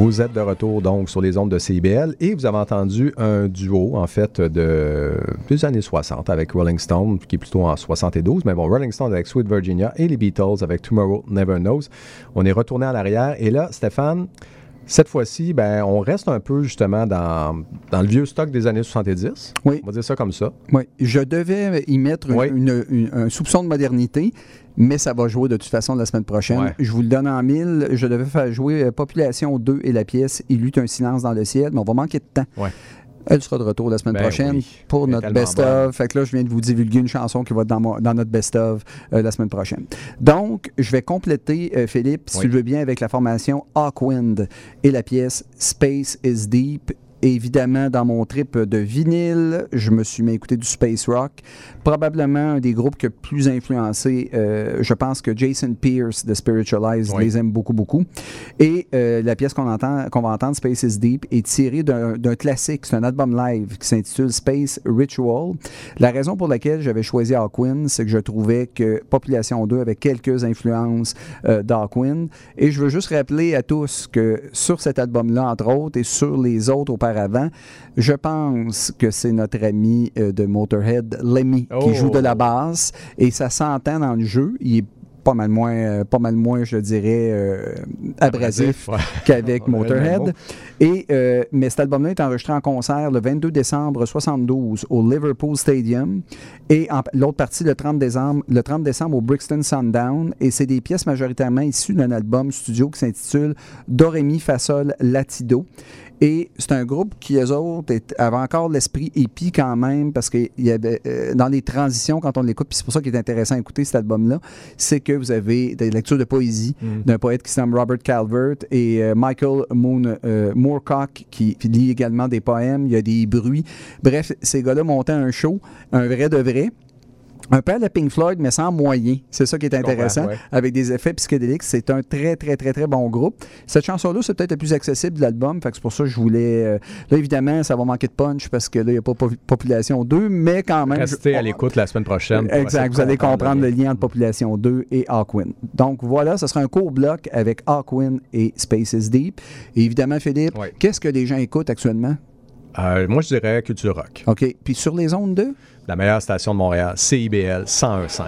Speaker 2: Vous êtes de retour donc sur les ondes de CIBL et vous avez entendu un duo en fait de des années 60 avec Rolling Stone qui est plutôt en 72 mais bon Rolling Stone avec Sweet Virginia et les Beatles avec Tomorrow Never Knows. On est retourné à l'arrière et là Stéphane cette fois-ci, ben, on reste un peu justement dans, dans le vieux stock des années 70.
Speaker 3: Oui.
Speaker 2: On va dire ça comme ça.
Speaker 3: Oui, je devais y mettre une-
Speaker 2: Oui.
Speaker 3: une- une- un soupçon de modernité, mais ça va jouer de toute façon la semaine prochaine.
Speaker 2: Ouais.
Speaker 3: Je vous le donne en mille. Je devais faire jouer euh, Population 2 et la pièce Il eut un silence dans le ciel, mais on va manquer de temps.
Speaker 2: Ouais.
Speaker 3: Elle sera de retour la semaine
Speaker 2: Ben
Speaker 3: prochaine
Speaker 2: oui.
Speaker 3: pour notre best-of. Fait que là, je viens de vous divulguer une chanson qui va être dans, mon- dans notre best-of euh, la semaine prochaine. Donc, je vais compléter, euh, Philippe, si
Speaker 2: Oui.
Speaker 3: tu le veux bien, avec la formation Hawkwind et la pièce Space is Deep. Évidemment, dans mon trip de vinyle, je me suis mis à écouter du space rock. Probablement un des groupes que plus influencé. euh, je pense que Jason Pierce de Spiritualize
Speaker 2: Oui.
Speaker 3: les aime beaucoup, beaucoup. Et euh, la pièce qu'on entend, qu'on va entendre, Space is Deep, est tirée d'un d'un classique. C'est un album live qui s'intitule Space Ritual. La raison pour laquelle j'avais choisi Hawkwind, c'est que je trouvais que Population 2 avait quelques influences euh, d'Hawkwind. Et je veux juste rappeler à tous que sur cet album-là, entre autres, et sur les autres auparavant, je pense que c'est notre ami euh, de Motorhead, Lemmy, qui
Speaker 2: Oh.
Speaker 3: joue de la basse. Et ça s'entend dans le jeu. Il est pas mal moins, euh, pas mal moins je dirais, euh, abrasif
Speaker 2: Ouais.
Speaker 3: qu'avec Motorhead.
Speaker 2: mot.
Speaker 3: Et, euh, mais cet album-là est enregistré en concert le 22 décembre 72 au Liverpool Stadium et l'autre partie le 30 décembre, le 30 décembre au Brixton Sundown. Et c'est des pièces majoritairement issues d'un album studio qui s'intitule Dorémy Fasol Latido. Et c'est un groupe qui, eux autres, avait encore l'esprit épi quand même, parce que il y avait, euh, dans les transitions, quand on l'écoute, puis c'est pour ça qu'il est intéressant à écouter cet album-là, c'est que vous avez des lectures de poésie d'un poète qui s'appelle Robert Calvert et euh, Michael Moon, euh, Moorcock qui, qui lit également des poèmes, il y a des bruits. Bref, ces gars-là montaient un show, un vrai de vrai. Un peu à la Pink Floyd, mais sans moyen. C'est ça qui est intéressant.
Speaker 2: ouais.
Speaker 3: Avec des effets psychédéliques. C'est un très, très, très, très bon groupe. Cette chanson-là, c'est peut-être la plus accessible de l'album. Fait que c'est pour ça que je voulais. euh, là, évidemment, ça va manquer de punch parce que là, il n'y a pas po- Population 2, mais quand même.
Speaker 2: Restez
Speaker 3: je-
Speaker 2: à l'écoute la semaine prochaine.
Speaker 3: Exact, vous allez comprendre le
Speaker 2: lien.
Speaker 3: entre Population 2 et Hawkwind. Donc voilà, ce sera un court bloc avec Hawkwind et Space is Deep. Et évidemment, Philippe,
Speaker 2: Ouais.
Speaker 3: qu'est-ce que les gens écoutent actuellement?
Speaker 2: Euh, moi, je dirais Culture Rock.
Speaker 3: OK. Puis sur les ondes de?
Speaker 2: La meilleure station de Montréal, CIBL 101.5.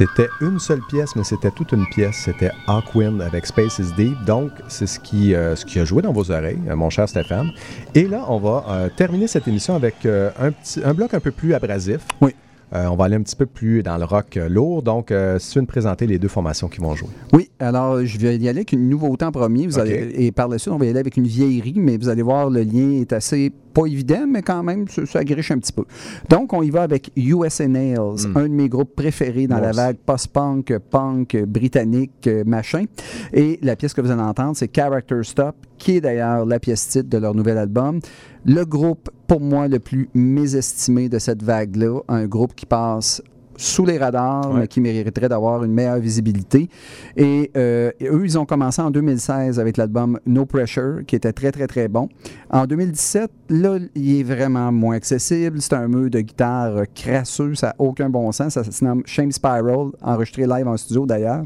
Speaker 2: C'était une seule pièce, mais c'était toute une pièce. C'était Hawkwind avec Space is Deep. Donc, c'est ce qui, euh, ce qui a joué dans vos oreilles, euh, mon cher Stéphane. Et là, on va euh, terminer cette émission avec euh, un, petit, un bloc un peu plus abrasif.
Speaker 3: Oui.
Speaker 2: Euh, on va aller un petit peu plus dans le rock euh, lourd. Donc, euh, si tu veux me présenter les deux formations qui vont jouer.
Speaker 3: Oui, alors je vais y aller avec une nouveauté en premier. Vous allez, et par la suite, on va y aller avec une vieillerie, mais vous allez voir, le lien est assez pas évident, mais quand même, ça, ça griche un petit peu. Donc, on y va avec USA Nails, un de mes groupes préférés dans
Speaker 2: Moi
Speaker 3: la vague post-punk, punk, britannique, euh, machin. Et la pièce que vous allez entendre, c'est Character Stop, qui est d'ailleurs la pièce titre de leur nouvel album. Le groupe, pour moi, le plus mésestimé de cette vague-là, un groupe qui passe sous les radars,
Speaker 2: Ouais.
Speaker 3: mais qui mériterait d'avoir une meilleure visibilité. Et, euh, eux, ils ont commencé en 2016 avec l'album No Pressure, qui était très, très, très bon. En 2017, là, il est vraiment moins accessible. C'est un mur de guitare crasseux, ça n'a aucun bon sens. Ça se nomme Shame Spiral, enregistré live en studio d'ailleurs.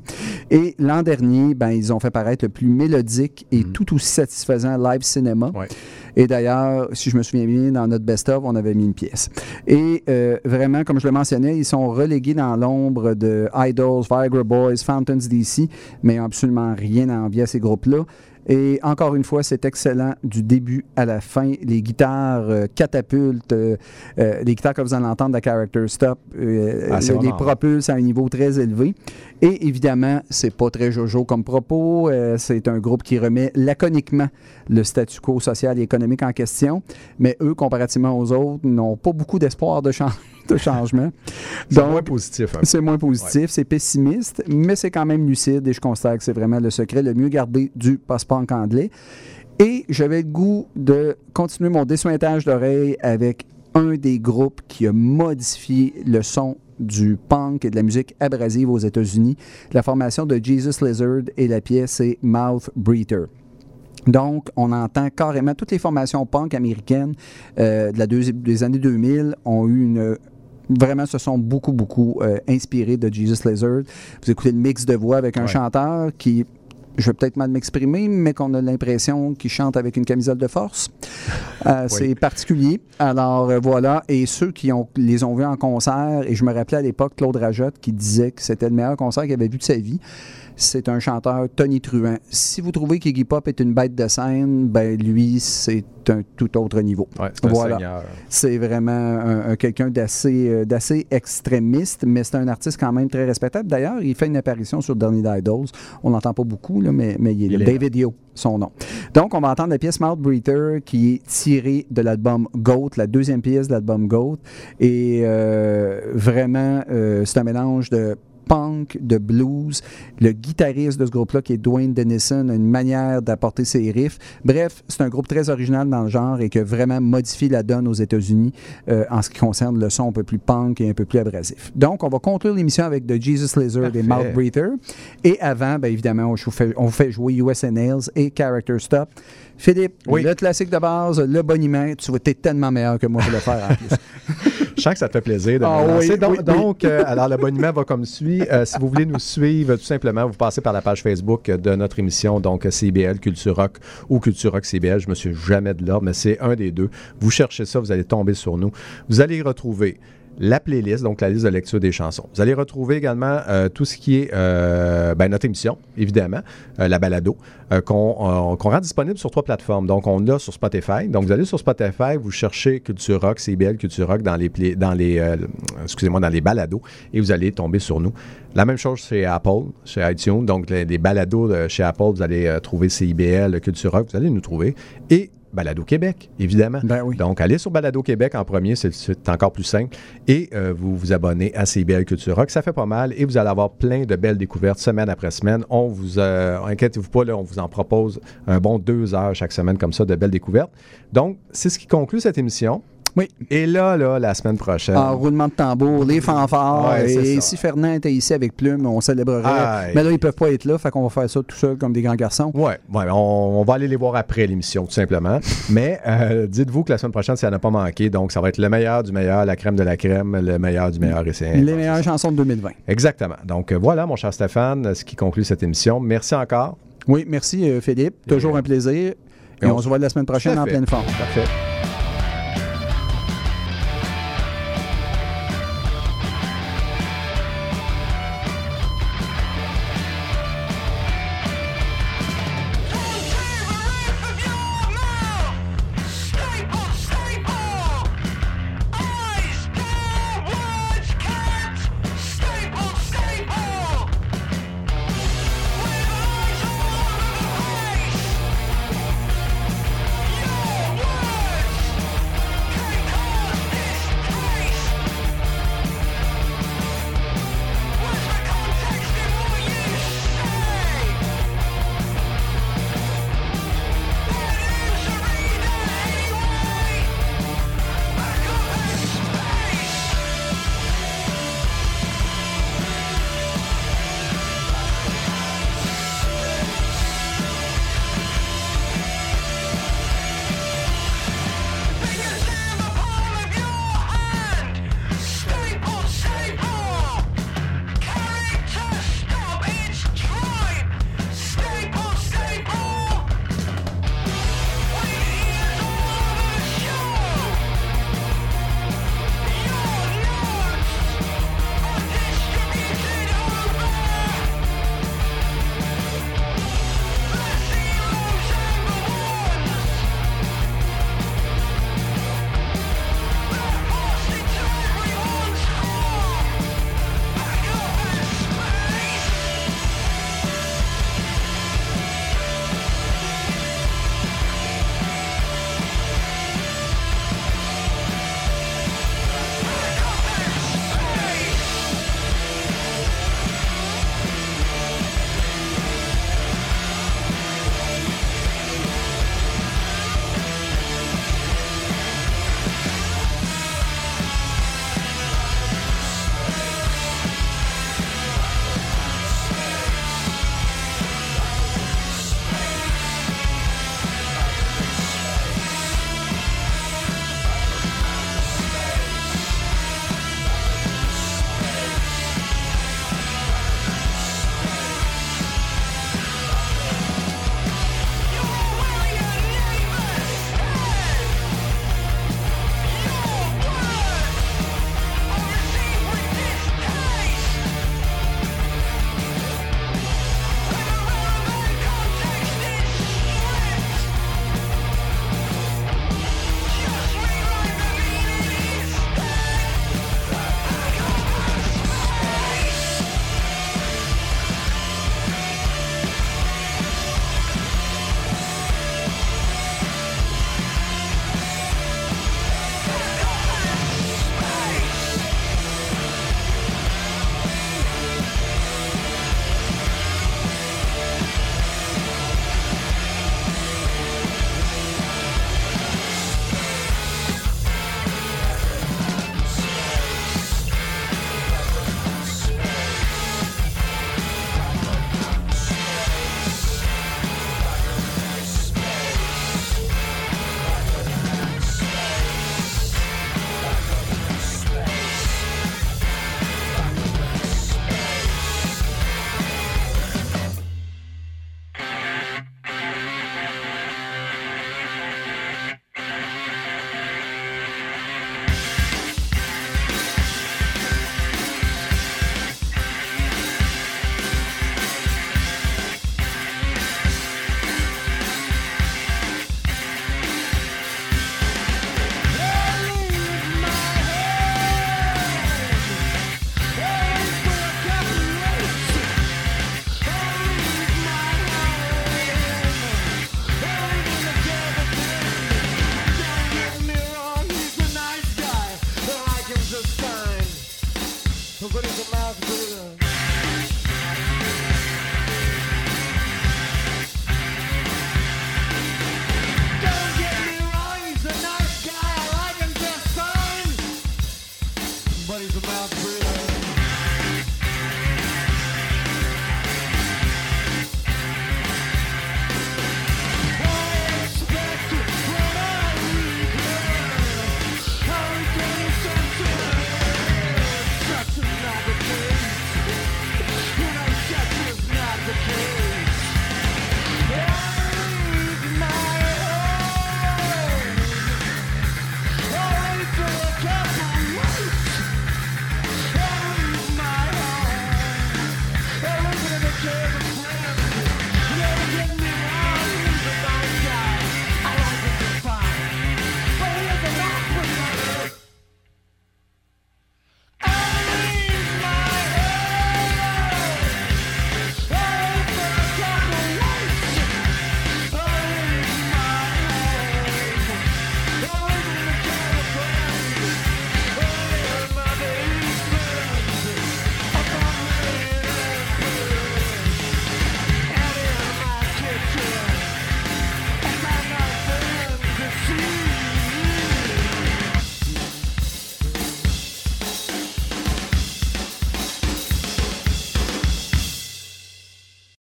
Speaker 3: Et l'an dernier, ben, ils ont fait paraître le plus mélodique et tout aussi satisfaisant live cinéma.
Speaker 2: Ouais.
Speaker 3: Et d'ailleurs, si je me souviens bien, dans notre best-of, on avait mis une pièce. Et euh, vraiment, comme je le mentionnais, ils sont relégués dans l'ombre de Idols, Viagra Boys, Fountains DC, mais absolument rien à envier à ces groupes-là. Et encore une fois, c'est excellent du début à la fin. Les guitares euh, catapultent, euh, euh, les guitares que vous allez entendre de Character Stop, euh,
Speaker 2: Ah, c'est
Speaker 3: les propulsent à un niveau très élevé. Et évidemment, c'est pas très jojo comme propos. c'est un groupe qui remet laconiquement le statu quo social et économique en question. Mais eux, comparativement aux autres, n'ont pas beaucoup d'espoir de, chan- de changement.
Speaker 2: C'est moins positif.
Speaker 3: c'est moins positif, c'est pessimiste, mais c'est quand même lucide et je constate que c'est vraiment le secret le mieux gardé du post-punk anglais. Et j'avais le goût de continuer mon dessointage d'oreilles avec un des groupes qui a modifié le son du punk et de la musique abrasive aux États-Unis. La formation de Jesus Lizard et la pièce c'est Mouth Breather. Donc, on entend carrément toutes les formations punk américaines euh, de la des années 2000 ont eu une vraiment se sont beaucoup, beaucoup euh, inspirés de Jesus Lizard. Vous écoutez le mix de voix avec un
Speaker 2: Ouais.
Speaker 3: chanteur qui, je vais peut-être mal m'exprimer, mais qu'on a l'impression qu'il chante avec une camisole de force. Euh, C'est particulier. Alors euh, voilà, et ceux qui ont, les ont vus en concert, et je me rappelais à l'époque Claude Rajotte qui disait que c'était le meilleur concert qu'il avait vu de sa vie. C'est un chanteur Tony Truant. Si vous trouvez qu'Iggy Pop est une bête de scène, ben lui, c'est un tout autre niveau.
Speaker 2: Ouais, c'est un
Speaker 3: Voilà.
Speaker 2: seigneur.
Speaker 3: C'est vraiment un- un- quelqu'un d'assez euh, d'assez extrémiste, mais c'est un artiste quand même très respectable. D'ailleurs, il fait une apparition sur Dernier Idols. On l'entend pas beaucoup, là, mais, mais il est là.
Speaker 2: Il est.
Speaker 3: David Yo, son nom. Donc, on va entendre la pièce Mouth Breather qui est tirée de l'album Goat, la deuxième pièce de l'album Goat. Et euh, vraiment, euh, c'est un mélange de punk, de blues. Le guitariste de ce groupe-là, qui est Dwayne Dennison, a une manière d'apporter ses riffs. Bref, c'est un groupe très original dans le genre et qui a vraiment modifié la donne aux États-Unis euh, en ce qui concerne le son un peu plus punk et un peu plus abrasif. Donc, on va conclure l'émission avec The Jesus Lizard et
Speaker 2: Parfait.
Speaker 3: Mouth Breather. Et avant, bien évidemment, on vous fait, on fait jouer USA Nails et Character Stop. Philippe,
Speaker 2: Oui.
Speaker 3: le classique de base, le boniment, tu t'es tellement meilleur que moi pour le faire en plus.
Speaker 2: Je sens que ça te fait plaisir de
Speaker 3: Ah
Speaker 2: lancer.
Speaker 3: oui,
Speaker 2: donc,
Speaker 3: oui,
Speaker 2: donc, euh, alors, l'abonnement va comme suit. Euh, si vous voulez nous suivre, tout simplement, vous passez par la page Facebook de notre émission, donc CBL Culture Rock ou Culture Rock CBL. Je me suis jamais de l'ordre, mais c'est un des deux. Vous cherchez ça, vous allez tomber sur nous. Vous allez y retrouver la playlist, donc la liste de lecture des chansons. Vous allez retrouver également euh, tout ce qui est euh, ben, notre émission, évidemment, euh, la balado, qu'on rend disponible sur trois plateformes. Donc, on l'a sur Spotify. Donc, vous allez sur Spotify, vous cherchez Culture Rock, CBL Culture Rock dans les, excusez-moi, dans les balados, et vous allez tomber sur nous. La même chose chez Apple, chez iTunes. Donc, les, balados chez Apple, vous allez trouver CIBL, Culture Rock, vous allez nous trouver. Et Balado Québec, évidemment.
Speaker 3: Ben oui.
Speaker 2: Donc, allez sur Balado Québec en premier, c'est- c'est encore plus simple. Et euh, vous vous abonnez à CBL Culture Rock. Ça fait pas mal et vous allez avoir plein de belles découvertes semaine après semaine. On vous, euh, inquiétez-vous pas, là, on vous en propose un bon deux heures chaque semaine comme ça de belles découvertes. Donc, c'est ce qui conclut cette émission.
Speaker 3: Oui.
Speaker 2: Et là, là, la semaine prochaine.
Speaker 3: En roulement de tambour, les fanfares.
Speaker 2: Ouais,
Speaker 3: et si Fernand était ici avec Plume, on célébrerait. Mais là, ils peuvent pas être là, fait qu'on va faire ça tout seul comme des grands garçons.
Speaker 2: Ouais, ouais, on, on va aller les voir après l'émission, tout simplement. Mais euh, dites-vous que la semaine prochaine, ça n'a pas manqué. Donc, ça va être le meilleur du meilleur, la crème de la crème, le meilleur du meilleur. Et c'est-
Speaker 3: Les meilleures chansons de 2020.
Speaker 2: Exactement. Donc, euh, voilà, mon cher Stéphane, ce qui conclut cette émission. Merci encore.
Speaker 3: Oui, merci euh, Philippe. Toujours un plaisir. Et,
Speaker 2: Et on
Speaker 3: on se voit la semaine prochaine en pleine forme.
Speaker 2: Parfait.